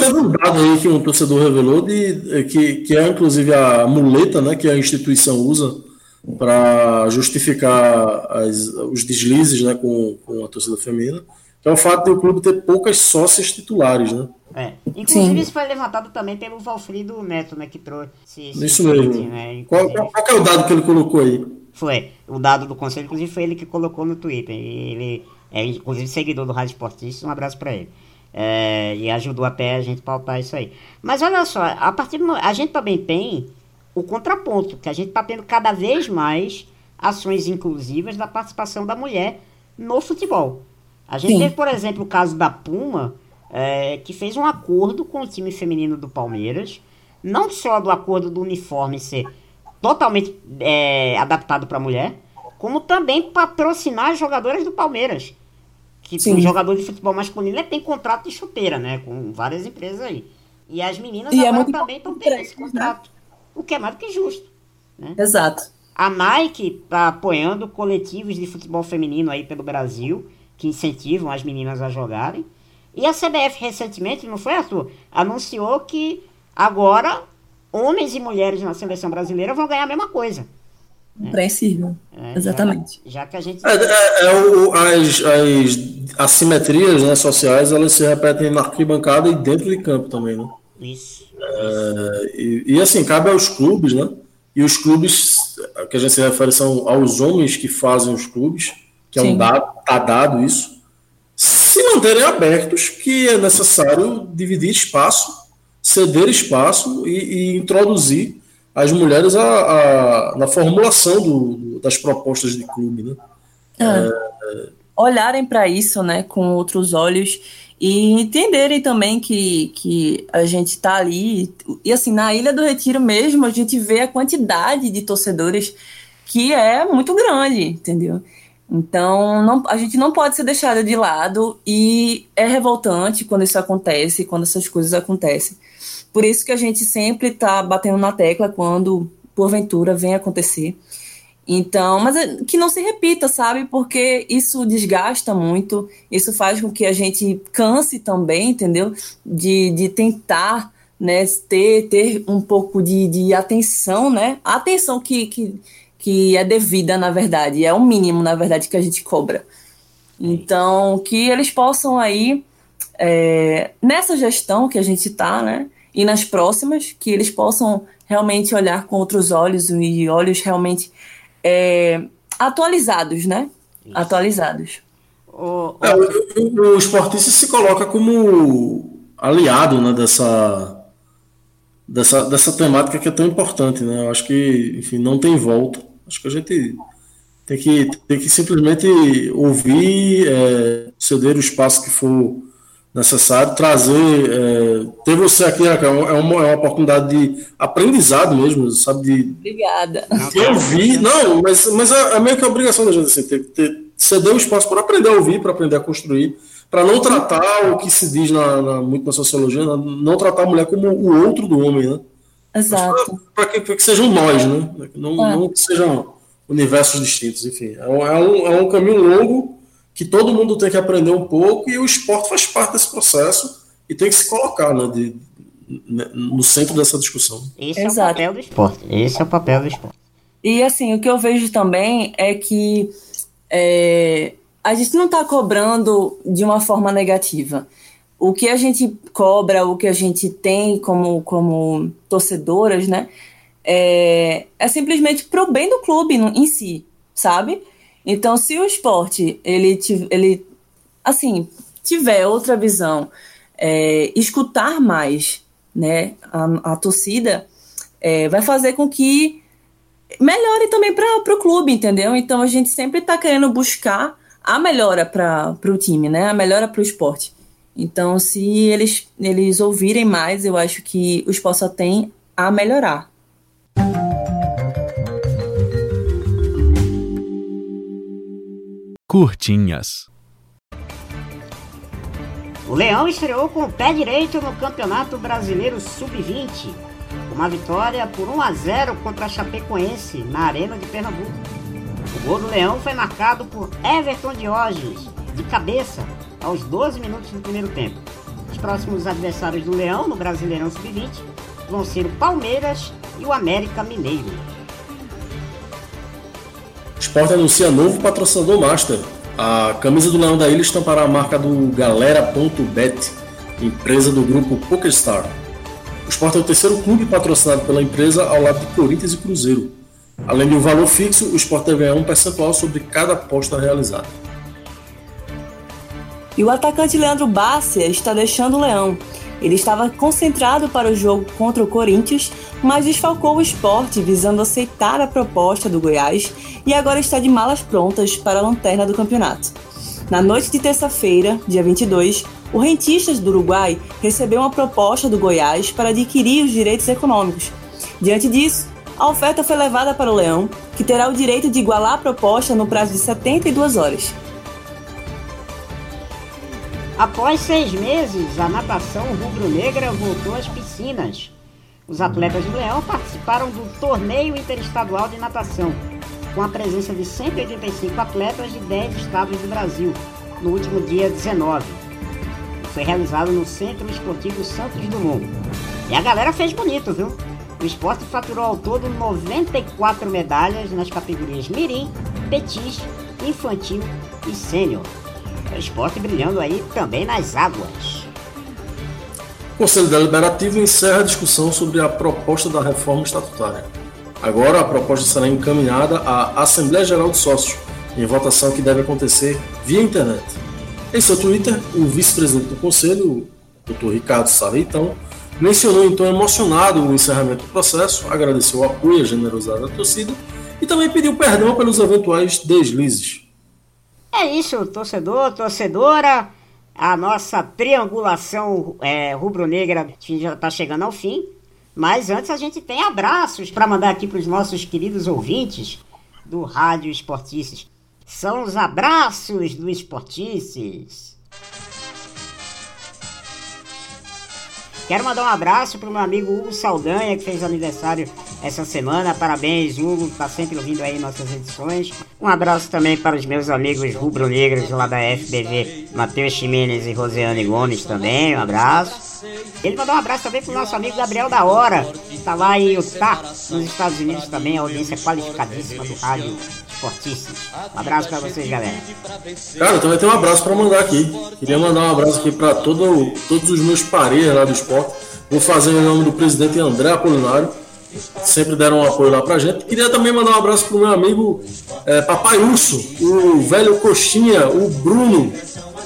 Teve um dado aí que um torcedor revelou de que, que é inclusive a muleta, né, que a instituição usa para justificar as- os deslizes, né, com, com a torcida feminina, que é o fato de o clube ter poucas sócias titulares, né? É. Inclusive, Sim. isso foi levantado também pelo Valfrido Neto, né, que trouxe esse Isso mesmo. né, Qual, qual, é o dado que ele colocou aí? Foi. O dado do conselho, inclusive, foi ele que colocou no Twitter. E ele é, inclusive, seguidor do Rádio Esportista. Um abraço pra ele. É, e ajudou até a gente pautar isso aí. Mas olha só, a partir do, a gente também tem o contraponto, que a gente tá tendo cada vez mais ações inclusivas da participação da mulher no futebol. A gente Sim. teve, por exemplo, o caso da Puma, é, que fez um acordo com o time feminino do Palmeiras, não só do acordo do uniforme ser totalmente é, adaptado para mulher, como também patrocinar as jogadoras do Palmeiras. Que Sim. o jogador de futebol masculino tem contrato de chuteira, né? Com várias empresas aí. E as meninas E é também estão tendo esse eles, contrato. O que é mais do que justo. Exato. A Nike está apoiando coletivos de futebol feminino aí pelo Brasil, que incentivam as meninas a jogarem. E a CBF recentemente, não foi, Arthur? Anunciou que agora homens e mulheres na seleção brasileira vão ganhar a mesma coisa. Compreensível. né? Exatamente. Já, já que a gente. É, é- é o- as, as assimetrias né, sociais elas se repetem na arquibancada e dentro de campo também, né? Isso. E, e, assim, cabe aos clubes, né? E os clubes, que a gente se refere são aos homens que fazem os clubes, que é um dado, tá dado isso, se manterem abertos, que é necessário dividir espaço, ceder espaço e, e introduzir as mulheres a, a- na formulação do- das propostas de clube, né? olharem para isso, né, com outros olhos e entenderem também que, que a gente está ali e assim na Ilha do Retiro mesmo a gente vê a quantidade de torcedores que é muito grande, entendeu? Então não, a gente não pode ser deixada de lado e é revoltante quando isso acontece, quando essas coisas acontecem. Por isso que a gente sempre está batendo na tecla quando porventura vem acontecer. Então, mas é- que não se repita, sabe? Porque isso desgasta muito, isso faz com que a gente canse também, entendeu? De, de tentar né, ter, ter um pouco de, de atenção, né? A atenção que, que, que é devida, na verdade, é o mínimo, na verdade, que a gente cobra. Então, que eles possam aí, é, nessa gestão que a gente está, né? E nas próximas, que eles possam realmente olhar com outros olhos e olhos realmente é, atualizados, né? Atualizados. O, o- É, o, o esportista se coloca como aliado né, dessa, dessa, dessa temática que é tão importante. Né? Eu acho que, enfim, não tem volta. Acho que a gente tem que, tem que simplesmente ouvir, é, ceder o espaço que for necessário, trazer. É, ter você aqui Raquel, é uma, é uma oportunidade de aprendizado mesmo, sabe? De, Obrigada. de ouvir. Não, mas, mas é, é meio que a obrigação da gente assim, ter, ter, ceder o espaço para aprender a ouvir, para aprender a construir, para não tratar o que se diz na, na- muito na sociologia, na- não tratar a mulher como o outro do homem, né? Exato. Para que, que sejam nós, né? Não, É. não que sejam universos distintos, enfim. É um, é, um, é um caminho longo que todo mundo tem que aprender um pouco e o esporte faz parte desse processo e tem que se colocar né, de, né, no centro dessa discussão. esse é o Exato. papel do esporte. Esse é o papel do esporte. E assim, o que eu vejo também é que é, a gente não está cobrando de uma forma negativa. O que a gente cobra, o que a gente tem como, como torcedoras, né? É, é simplesmente pro bem do clube em si, sabe? Então, se o esporte, ele, ele assim, tiver outra visão, é, escutar mais, né, a, a torcida, é, vai fazer com que melhore também para o clube, entendeu? Então a gente sempre está querendo buscar a melhora para o time, né? A melhora para o esporte. Então, se eles, eles ouvirem mais, eu acho que o esporte só tem a melhorar. Curtinhas. O Leão estreou com o pé direito no Campeonato Brasileiro Sub-20, uma vitória por 1 a 0 contra a Chapecoense na Arena de Pernambuco. O gol do Leão foi marcado por Everton Diógenes, de cabeça, aos 12 minutos do primeiro tempo. Os próximos adversários do Leão no Brasileirão Sub-20 vão ser o Palmeiras e o América Mineiro. O Sport anuncia novo patrocinador master. A camisa do Leão da Ilha estampará a marca do Galera.bet, empresa do grupo PokerStar. O Sport é o terceiro clube patrocinado pela empresa ao lado de Corinthians e Cruzeiro. Além de um valor fixo, o Sport deve ganhar um percentual sobre cada aposta realizada. E o atacante Leandro Bárcia está deixando o Leão. Ele estava concentrado para o jogo contra o Corinthians, mas desfalcou o esporte visando aceitar a proposta do Goiás e agora está de malas prontas para a lanterna do campeonato. Na noite de terça-feira, dia 22, o Rentistas do Uruguai recebeu uma proposta do Goiás para adquirir os direitos econômicos. Diante disso, a oferta foi levada para o Leão, que terá o direito de igualar a proposta no prazo de 72 horas. Após seis meses, a natação rubro-negra voltou às piscinas. Os atletas do Leão participaram do Torneio Interestadual de Natação, com a presença de 185 atletas de 10 estados do Brasil, no último dia 19. Foi realizado no Centro Esportivo Santos Dumont. E a galera fez bonito, viu? O esporte faturou ao todo 94 medalhas nas categorias Mirim, Petis, Infantil e Sênior. O esporte brilhando aí também nas águas. O Conselho Deliberativo encerra a discussão sobre a proposta da reforma estatutária. Agora a proposta será encaminhada à Assembleia Geral de Sócios, em votação que deve acontecer via internet. Em seu Twitter, o vice-presidente do Conselho, o Dr. Ricardo Sarreitão, mencionou então emocionado o encerramento do processo, agradeceu o apoio e a generosidade da torcida e também pediu perdão pelos eventuais deslizes. É isso, torcedor, torcedora. A nossa triangulação é, rubro-negra já está chegando ao fim. Mas antes a gente tem abraços para mandar aqui para os nossos queridos ouvintes do Rádio Esportices. São os abraços do Esportices. Quero mandar um abraço para o meu amigo Hugo Saldanha, que fez aniversário essa semana. Parabéns, Hugo, está sempre ouvindo aí nossas edições. Um abraço também para os meus amigos rubro-negros lá da FBV, Matheus Ximenes e Rosiane Gomes também. Um abraço. Ele mandou um abraço também pro nosso amigo Gabriel da Hora, que está lá em Utah, nos Estados Unidos também, audiência qualificadíssima do rádio Esportíssimo. Um abraço para vocês, galera. Cara, eu também tenho um abraço para mandar aqui. Queria mandar um abraço aqui para todo, todos os meus pareias lá do esporte. Vou fazer em nome do presidente André Apolinário. Sempre deram um apoio lá pra gente. Queria também mandar um abraço pro meu amigo é, Papai Urso, o velho Coxinha, o Bruno,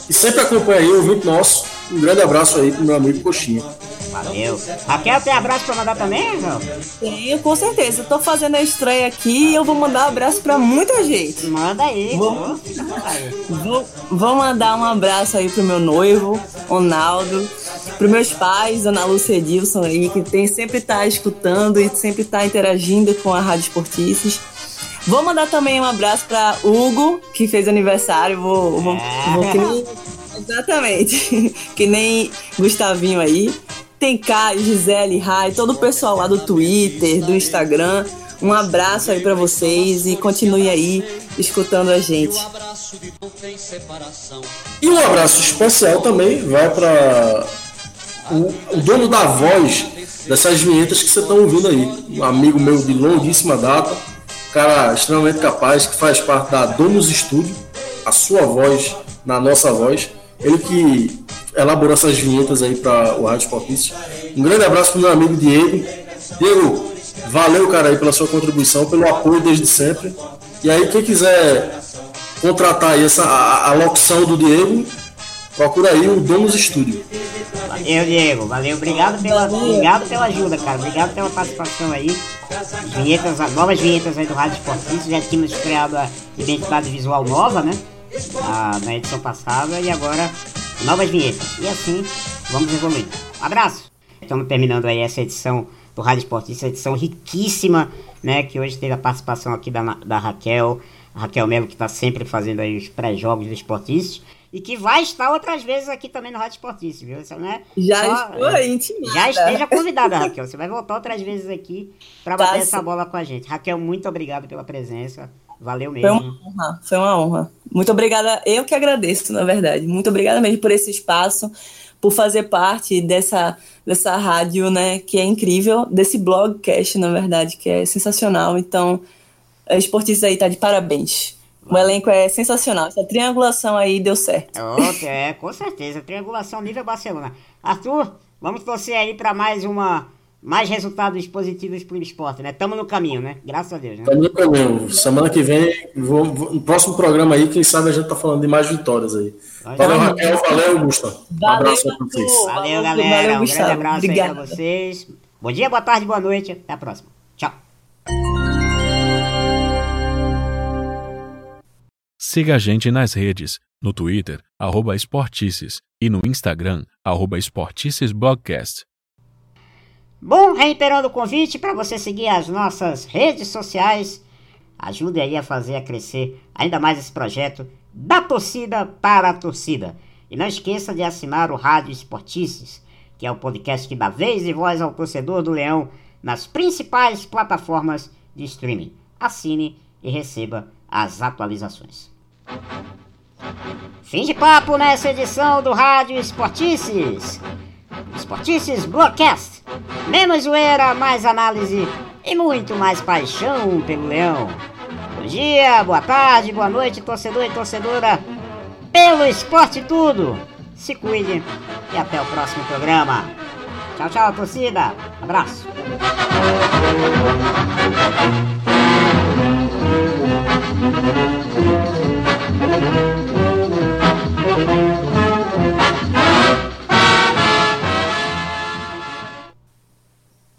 que sempre acompanha aí, o ouvinte nosso. Um grande abraço aí pro meu amigo Coxinha. Valeu. Raquel, tem abraço pra mandar também, Raquel? Tenho, com certeza. Eu tô fazendo a estreia aqui e eu vou mandar um abraço pra muita gente. Manda aí. Vou, vou, vou mandar um abraço aí pro meu noivo, Ronaldo, pros meus pais, Ana Lúcia Edilson aí, que tem, sempre tá escutando e sempre tá interagindo com a Rádio Esportices. Vou mandar também um abraço para Hugo, que fez aniversário. Vou, vou, vou que nem, [LAUGHS] exatamente. [LAUGHS] que nem Gustavinho aí. Tem Caio, Gisele, Rai, todo o pessoal lá do Twitter, do Instagram. Um abraço aí para vocês e continue aí escutando a gente. E um abraço especial também vai para o, o, dono da voz dessas vinhetas que você está ouvindo aí. Um amigo meu de longuíssima data, cara extremamente capaz, que faz parte da Domus Studio, a sua voz na nossa voz. Ele que elaborou essas vinhetas aí para o Rádio Palpite. Um grande abraço pro meu amigo Diego. Diego, valeu, cara, aí pela sua contribuição, pelo apoio desde sempre. E aí, quem quiser contratar aí essa, a, a locução do Diego, procura aí o Domus Studio. Valeu, Diego. Valeu. Obrigado pela, obrigado pela ajuda, cara. Obrigado pela participação aí. Vinhetas, as novas vinhetas aí do Rádio Esportista. Já tínhamos criado a identidade visual nova, né? A, na edição passada. E agora, novas vinhetas. E assim, vamos evoluindo. abraço. Estamos terminando aí essa edição do Rádio Esportista. Edição riquíssima, né? Que hoje teve a participação aqui da, da Raquel. a Raquel Melo, que está sempre fazendo aí os pré-jogos do Esportistas e que vai estar outras vezes aqui também no Rádio Esportista, viu? Isso, né? Já Só, estou é, intimada. Já esteja convidada, Raquel. Você vai voltar outras vezes aqui para bater tá, essa bola com a gente. Raquel, muito obrigado pela presença. Valeu mesmo. Foi uma honra, foi uma honra. Muito obrigada, eu que agradeço, na verdade. Muito obrigada mesmo por esse espaço, por fazer parte dessa, dessa rádio, né, que é incrível, desse blogcast, na verdade, que é sensacional. Então, a Esportista aí tá de parabéns. O elenco é sensacional. Essa triangulação aí deu certo. É, com certeza. Triangulação nível Barcelona. Arthur, vamos torcer aí para mais uma. Mais resultados positivos pro esporte, né? Estamos no caminho, né? Graças a Deus. Estamos né? no caminho. Semana que vem, vou, vou, no próximo programa aí, quem sabe a gente tá falando de mais vitórias aí. Valeu, Raquel. Valeu, Augusto. Um abraço para vocês. Valeu, galera. Valeu, um grande abraço Obrigada. aí pra vocês. Bom dia, boa tarde, boa noite. Até a próxima. Tchau. Siga a gente nas redes, no Twitter, arroba Esportices, e no Instagram, arroba Esporticesblogcast. Bom, reiterando o convite para você seguir as nossas redes sociais, ajude aí a fazer a crescer ainda mais esse projeto da torcida para a torcida. E não esqueça de assinar o Rádio Esportices, que é o podcast que dá vez e voz ao torcedor do Leão nas principais plataformas de streaming. Assine e receba as atualizações. Fim de papo nessa edição do Rádio Esportices. Esportices Blockcast. Menos zoeira, mais análise e muito mais paixão pelo leão. Bom dia, boa tarde, boa noite, torcedor e torcedora. Pelo esporte tudo. Se cuide e até o próximo programa. Tchau, tchau, torcida. Abraço.